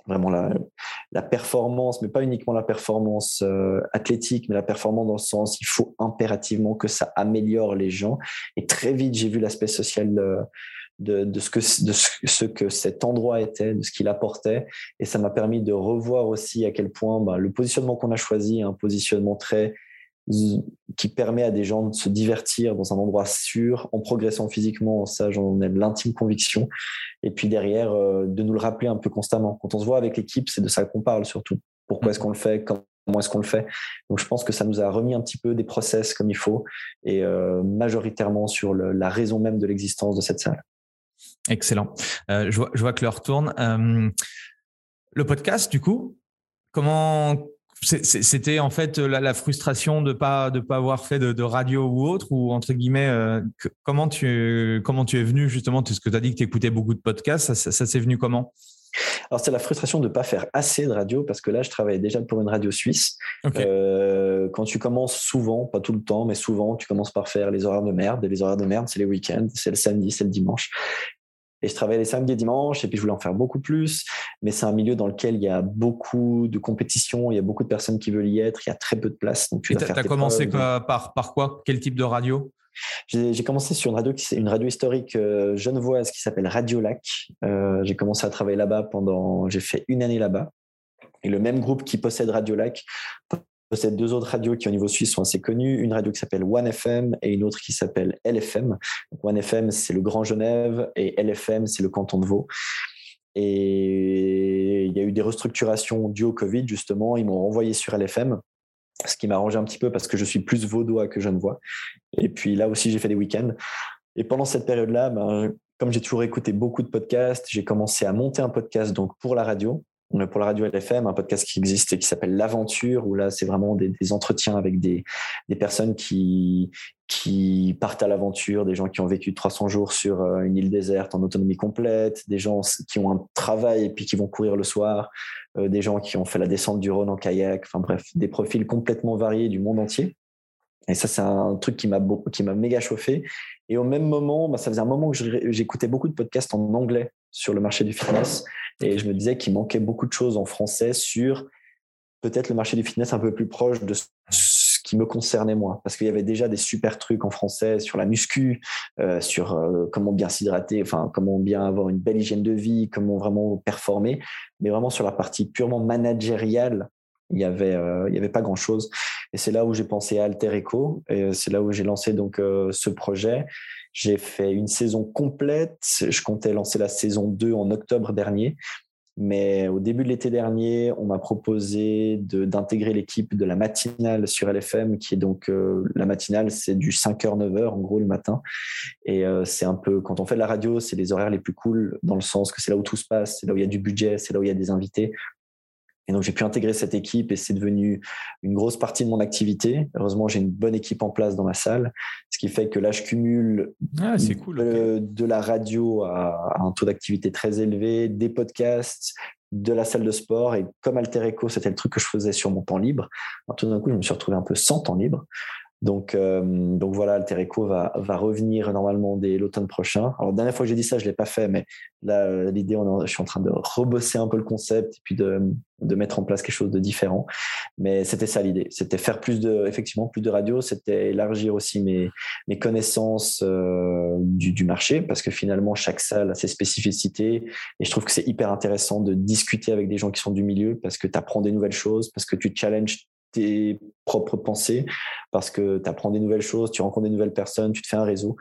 vraiment la, performance, mais pas uniquement la performance euh, athlétique, mais la performance dans le sens, il faut impérativement que ça améliore les gens. Et très vite, j'ai vu l'aspect social de, de, ce que, de ce que cet endroit était, de ce qu'il apportait. Et ça m'a permis de revoir aussi à quel point bah, le positionnement qu'on a choisi, un positionnement très qui permet à des gens de se divertir dans un endroit sûr, en progressant physiquement, ça j'en ai l'intime conviction. Et puis derrière, euh, de nous le rappeler un peu constamment. Quand on se voit avec l'équipe, c'est de ça qu'on parle surtout. Pourquoi est-ce qu'on le fait? Comment est-ce qu'on le fait? Donc, je pense que ça nous a remis un petit peu des process comme il faut et euh, majoritairement sur la raison même de l'existence de cette salle. Excellent. Euh, je, vois, je, vois, que l'heure tourne. Le podcast, du coup, comment c'était en fait la, frustration de pas de pas avoir fait de, radio ou autre ou entre guillemets comment tu comment tu es venu justement? Ce que tu as dit que tu écoutais beaucoup de podcasts ça, ça s'est venu comment? Alors, c'est la frustration de ne pas faire assez de radio parce que là, je travaillais déjà pour une radio suisse. Euh, quand tu commences souvent, pas tout le temps, mais souvent, tu commences par faire les horaires de merde. Et les horaires de merde, c'est les week-ends, c'est le samedi, c'est le dimanche. Et je travaillais les samedis et dimanches, et puis je voulais en faire beaucoup plus. Mais c'est un milieu dans lequel il y a beaucoup de compétition, il y a beaucoup de personnes qui veulent y être, il y a très peu de place. Donc tu as commencé par, par quoi? Quel type de radio? J'ai commencé sur une radio, une radio historique euh, genevoise qui s'appelle Radio Lac. Euh, j'ai commencé à travailler là-bas pendant, j'ai fait une année là-bas. Et le même groupe qui possède Radio Lac possède deux autres radios qui au niveau suisse sont assez connues, une radio qui s'appelle One FM et une autre qui s'appelle LFM. One FM c'est le Grand Genève et LFM c'est le canton de Vaud. Et il y a eu des restructurations dues au Covid justement, ils m'ont renvoyé sur LFM ce qui m'a arrangé un petit peu parce que je suis plus vaudois que genevois. Et puis là aussi, j'ai fait des week-ends. Et pendant cette période-là, ben, comme j'ai toujours écouté beaucoup de podcasts, j'ai commencé à monter un podcast donc pour la radio, pour la radio LFM, un podcast qui existe et qui s'appelle L'Aventure, où là, c'est vraiment des, entretiens avec des, personnes qui, partent à l'aventure, des gens qui ont vécu 300 jours sur euh, une île déserte en autonomie complète, des gens qui ont un travail et puis qui vont courir le soir, euh, des gens qui ont fait la descente du Rhône en kayak, enfin bref, des profils complètement variés du monde entier. Et ça, c'est un truc qui m'a qui m'a méga chauffé. Et au même moment, bah, ça faisait un moment que j'écoutais beaucoup de podcasts en anglais sur le marché du fitness, et je me disais qu'il manquait beaucoup de choses en français sur peut-être le marché du fitness un peu plus proche de qui me concernait moi, parce qu'il y avait déjà des super trucs en français sur la muscu, euh, sur euh, comment bien s'hydrater, enfin comment bien avoir une belle hygiène de vie, comment vraiment performer, mais vraiment sur la partie purement managériale, il y avait euh, avait pas grand chose. Et c'est là où j'ai pensé à Alter Eco, et c'est là où j'ai lancé donc ce projet. J'ai fait une saison complète. Je comptais lancer la saison 2 en octobre dernier. Mais au début de l'été dernier, on m'a proposé d'intégrer l'équipe de la matinale sur LFM, qui est donc euh, la matinale, c'est du 5h, 9h en gros le matin. Et euh, c'est un peu, quand on fait de la radio, c'est les horaires les plus cool dans le sens que c'est là où tout se passe, c'est là où il y a du budget, c'est là où il y a des invités. Et donc, j'ai pu intégrer cette équipe et c'est devenu une grosse partie de mon activité. Heureusement, j'ai une bonne équipe en place dans ma salle, ce qui fait que là, je cumule ah, cool, de, la radio à, un taux d'activité très élevé, des podcasts, de la salle de sport. Et comme Alter Eco, c'était le truc que je faisais sur mon temps libre, tout d'un coup, je me suis retrouvé un peu sans temps libre. Donc, euh, donc voilà, Alter Eco va, va revenir normalement dès l'automne prochain. Alors, la dernière fois que j'ai dit ça, je ne l'ai pas fait, mais là, euh, l'idée, je suis en train de rebosser un peu le concept et puis de, de mettre en place quelque chose de différent. Mais c'était ça l'idée. C'était faire plus de, effectivement, plus de radio. C'était élargir aussi mes, mes connaissances euh, du, du marché parce que finalement, chaque salle a ses spécificités et je trouve que c'est hyper intéressant de discuter avec des gens qui sont du milieu parce que tu apprends des nouvelles choses, parce que tu challenges tes propres pensées parce que tu apprends des nouvelles choses, tu rencontres des nouvelles personnes, tu te fais un réseau.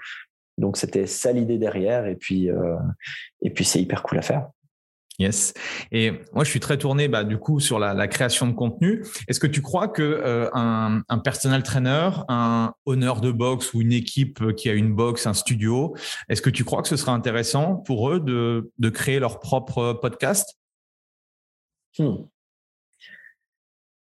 Donc c'était ça l'idée derrière et puis euh, et puis c'est hyper cool à faire. Yes. Et moi, je suis très tourné, bah, du coup, sur la, création de contenu. Est-ce que tu crois que euh, un, un, personal trainer, un honneur de boxe ou une équipe qui a une boxe, un studio, est-ce que tu crois que ce serait intéressant pour eux de, de créer leur propre podcast? Hmm.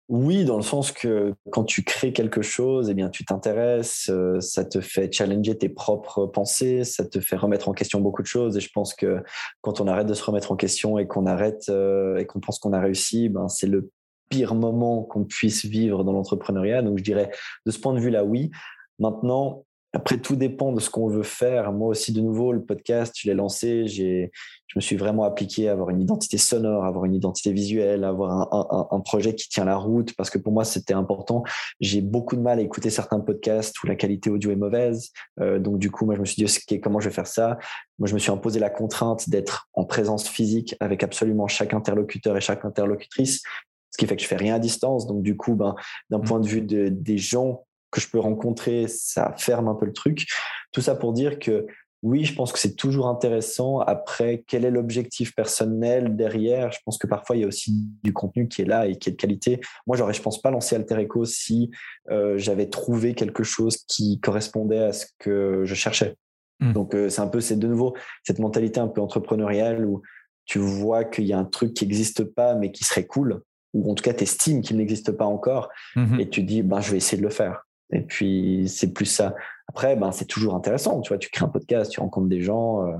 Oui, dans le sens que quand tu crées quelque chose, eh bien, tu t'intéresses, euh, ça te fait challenger tes propres pensées, ça te fait remettre en question beaucoup de choses. Et je pense que quand on arrête de se remettre en question et qu'on arrête euh, et qu'on pense qu'on a réussi, ben, c'est le pire moment qu'on puisse vivre dans l'entrepreneuriat. Donc, je dirais, de ce point de vue-là, oui. Maintenant, après, tout dépend de ce qu'on veut faire. Moi aussi, de nouveau, le podcast, je l'ai lancé. J'ai, je me suis vraiment appliqué à avoir une identité sonore, avoir une identité visuelle, avoir un, un, un, projet qui tient la route, parce que pour moi, c'était important. J'ai beaucoup de mal à écouter certains podcasts où la qualité audio est mauvaise. Euh, donc, du coup, moi, je me suis dit, OK, comment je vais faire ça? Moi, je me suis imposé la contrainte d'être en présence physique avec absolument chaque interlocuteur et chaque interlocutrice, ce qui fait que je fais rien à distance. Donc, du coup, ben, d'un mmh. point de vue de, des gens que je peux rencontrer, ça ferme un peu le truc. Tout ça pour dire que oui, je pense que c'est toujours intéressant. Après, quel est l'objectif personnel derrière? Je pense que parfois, il y a aussi du contenu qui est là et qui est de qualité. Moi, j'aurais, je pense pas lancé Alter Echo si euh, j'avais trouvé quelque chose qui correspondait à ce que je cherchais. Hmm. Donc, euh, c'est un peu, c'est de nouveau cette mentalité un peu entrepreneuriale où tu vois qu'il y a un truc qui n'existe pas, mais qui serait cool, ou en tout cas, tu estimes qu'il n'existe pas encore, hmm. et tu dis, ben, je vais essayer de le faire. Et puis, c'est plus ça. Après, ben, c'est toujours intéressant. Tu vois, tu crées un podcast, tu rencontres des gens. Euh,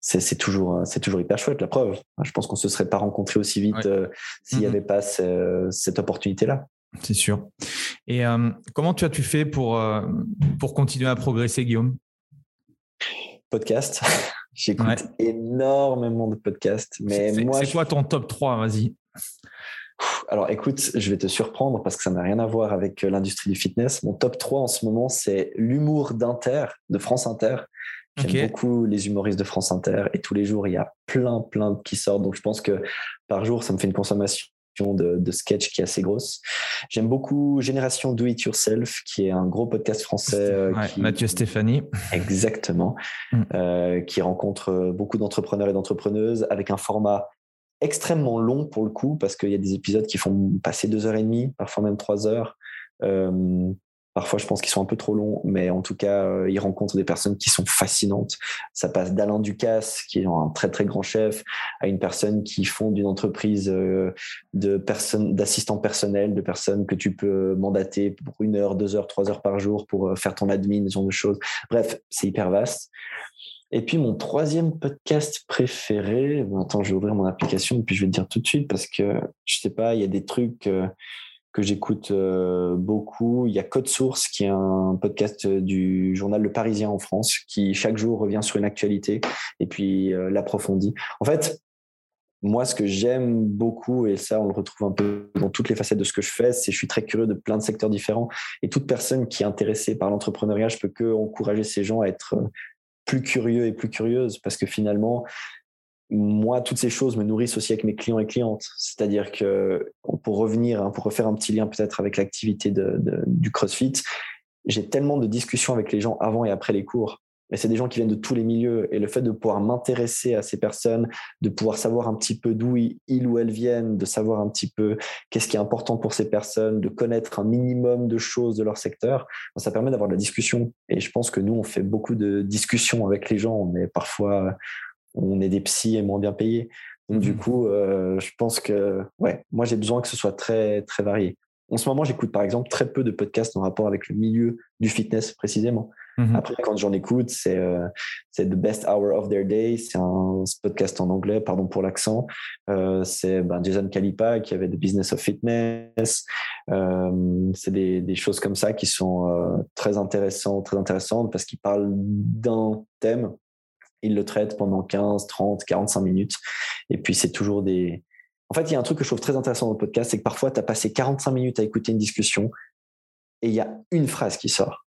c'est toujours, c'est toujours hyper chouette, la preuve. Je pense qu'on se serait pas rencontré aussi vite euh, s'il n'y avait pas cette opportunité-là. C'est sûr. Et euh, comment tu as-tu fait pour, pour continuer à progresser, Guillaume? Podcast. [laughs] J'écoute énormément de podcasts. Mais c'est quoi ton top 3 Vas-y. Alors écoute, je vais te surprendre parce que ça n'a rien à voir avec euh, l'industrie du fitness. Mon top 3 en ce moment, c'est l'humour d'Inter, de France Inter. J'aime beaucoup les humoristes de France Inter et tous les jours, il y a plein, plein qui sortent. Donc je pense que par jour, ça me fait une consommation de, de sketch qui est assez grosse. J'aime beaucoup Génération Do It Yourself, qui est un gros podcast français. Euh, Mathieu Stéphanie. Exactement. Mm. Euh, qui rencontre beaucoup d'entrepreneurs et d'entrepreneuses avec un format extrêmement long pour le coup, parce qu'il y a des épisodes qui font passer deux heures et demie, parfois même trois heures. Euh, parfois, je pense qu'ils sont un peu trop longs, mais en tout cas, euh, ils rencontrent des personnes qui sont fascinantes. Ça passe d'Alain Ducasse, qui est un très très grand chef, à une personne qui fonde une entreprise euh, de personnes, d'assistants personnels, de personnes que tu peux mandater pour une heure, deux heures, trois heures par jour pour faire ton admin, ce genre de choses. Bref, c'est hyper vaste. Et puis mon troisième podcast préféré, attends, je vais ouvrir mon application et puis je vais te dire tout de suite parce que je sais pas, il y a des trucs euh, que j'écoute euh, beaucoup. Il y a Code Source qui est un podcast du journal Le Parisien en France qui chaque jour revient sur une actualité et puis euh, l'approfondit. En fait, moi, ce que j'aime beaucoup, et ça, on le retrouve un peu dans toutes les facettes de ce que je fais, c'est que je suis très curieux de plein de secteurs différents. Et toute personne qui est intéressée par l'entrepreneuriat, je peux que encourager ces gens à être plus curieux et plus curieuse parce que finalement, moi, toutes ces choses me nourrissent aussi avec mes clients et clientes. C'est-à-dire que pour revenir, hein, pour refaire un petit lien peut-être avec l'activité de, du CrossFit, j'ai tellement de discussions avec les gens avant et après les cours mais c'est des gens qui viennent de tous les milieux. Et le fait de pouvoir m'intéresser à ces personnes, de pouvoir savoir un petit peu d'où ils ou elles viennent, de savoir un petit peu qu'est-ce qui est important pour ces personnes, de connaître un minimum de choses de leur secteur, ben, ça permet d'avoir de la discussion. Et je pense que nous, on fait beaucoup de discussions avec les gens. On est parfois, on est des psys et moins bien payés. Donc, du mmh coup, euh, je pense que, ouais, moi, j'ai besoin que ce soit très, très varié. En ce moment, j'écoute par exemple très peu de podcasts en rapport avec le milieu du fitness précisément. Mhm. Après, quand j'en écoute, c'est euh, The Best Hour of Their Day. C'est un podcast en anglais, pardon pour l'accent. Euh, c'est ben, Jason Kalipa qui avait The Business of Fitness. Euh, c'est des, des, choses comme ça qui sont très intéressantes, très intéressantes parce qu'ils parlent d'un thème. Ils le traitent pendant 15, 30, 45 minutes. Et puis, c'est toujours des. En fait, il y a un truc que je trouve très intéressant dans le podcast, c'est que parfois, tu as passé 45 minutes à écouter une discussion et il y a une phrase qui sort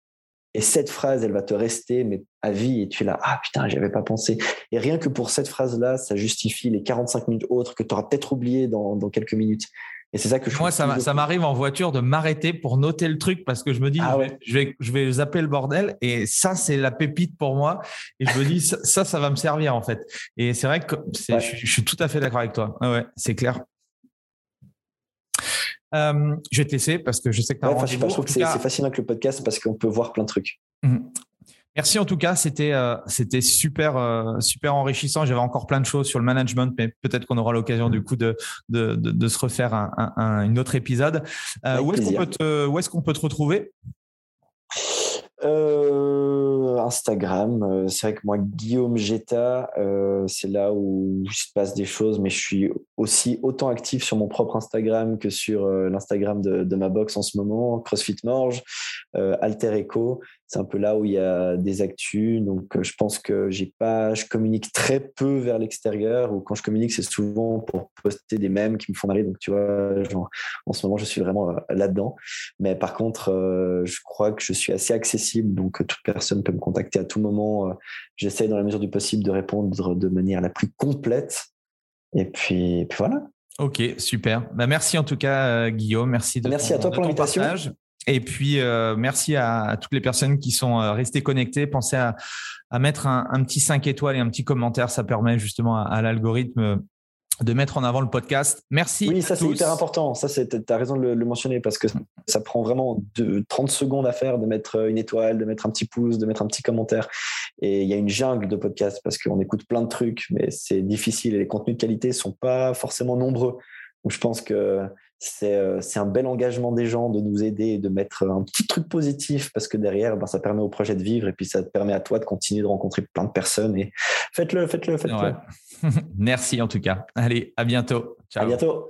et cette phrase, elle va te rester mais à vie et tu es là, ah putain, j'y avais pas pensé. Et rien que pour cette phrase-là, ça justifie les 45 minutes autres que tu auras peut-être oublié dans, dans, quelques minutes. Et c'est ça que je Moi, ça, ça m'arrive en voiture de m'arrêter pour noter le truc parce que je me dis, ah je, vais, je vais zapper le bordel et ça, c'est la pépite pour moi. Et je me dis, ça, ça va me servir en fait. Et c'est vrai que je, je, suis tout à fait d'accord avec toi. ouais, c'est clair. Euh, je vais te laisser parce que je sais que tu as Je trouve que c'est fascinant avec le podcast parce qu'on peut voir plein de trucs. Mhm. Merci en tout cas, c'était euh, c'était super euh, super enrichissant. J'avais encore plein de choses sur le management, mais peut-être qu'on aura l'occasion du coup de de, de, se refaire un, un, autre épisode. où est-ce qu'on peut te où est-ce qu'on peut te retrouver? Euh, Instagram, euh, c'est vrai que moi, Guillaume Geta, euh, c'est là où il se passe des choses, mais je suis aussi autant actif sur mon propre Instagram que sur l'Instagram de, ma box en ce moment, CrossFit Morge, Alter c'est un peu là où il y a des actus. Donc, euh, je pense que j'ai pas, je communique très peu vers l'extérieur. Ou quand je communique, c'est souvent pour poster des mèmes qui me font marrer. Donc, tu vois, en ce moment, je suis vraiment euh, là-dedans. Mais par contre, euh, je crois que je suis assez accessible. Donc, toute personne peut me contacter à tout moment. J'essaie, dans la mesure du possible, de répondre de manière la plus complète. Et puis, puis voilà. Ok, super. Bah, merci en tout cas, Guillaume. Merci de Merci à toi pour l'invitation. Et puis, merci à, toutes les personnes qui sont restées connectées. Pensez à, mettre un, petit 5 étoiles et un petit commentaire. Ça permet justement à l'algorithme de mettre en avant le podcast. Merci. Oui, ça c'est hyper important. Ça, tu as raison de le, mentionner parce que ça prend vraiment de, 30 secondes à faire de mettre une étoile, de mettre un petit pouce, de mettre un petit commentaire. Et il y a une jungle de podcasts parce qu'on écoute plein de trucs, mais c'est difficile et les contenus de qualité sont pas forcément nombreux. Donc je pense que euh, c'est un bel engagement des gens de nous aider et de mettre un petit truc positif parce que derrière, ben, ça permet au projet de vivre et puis ça te permet à toi de continuer de rencontrer plein de personnes et faites-le, faites-le, faites-le. [laughs] Merci en tout cas. Allez, à bientôt. Ciao. À bientôt.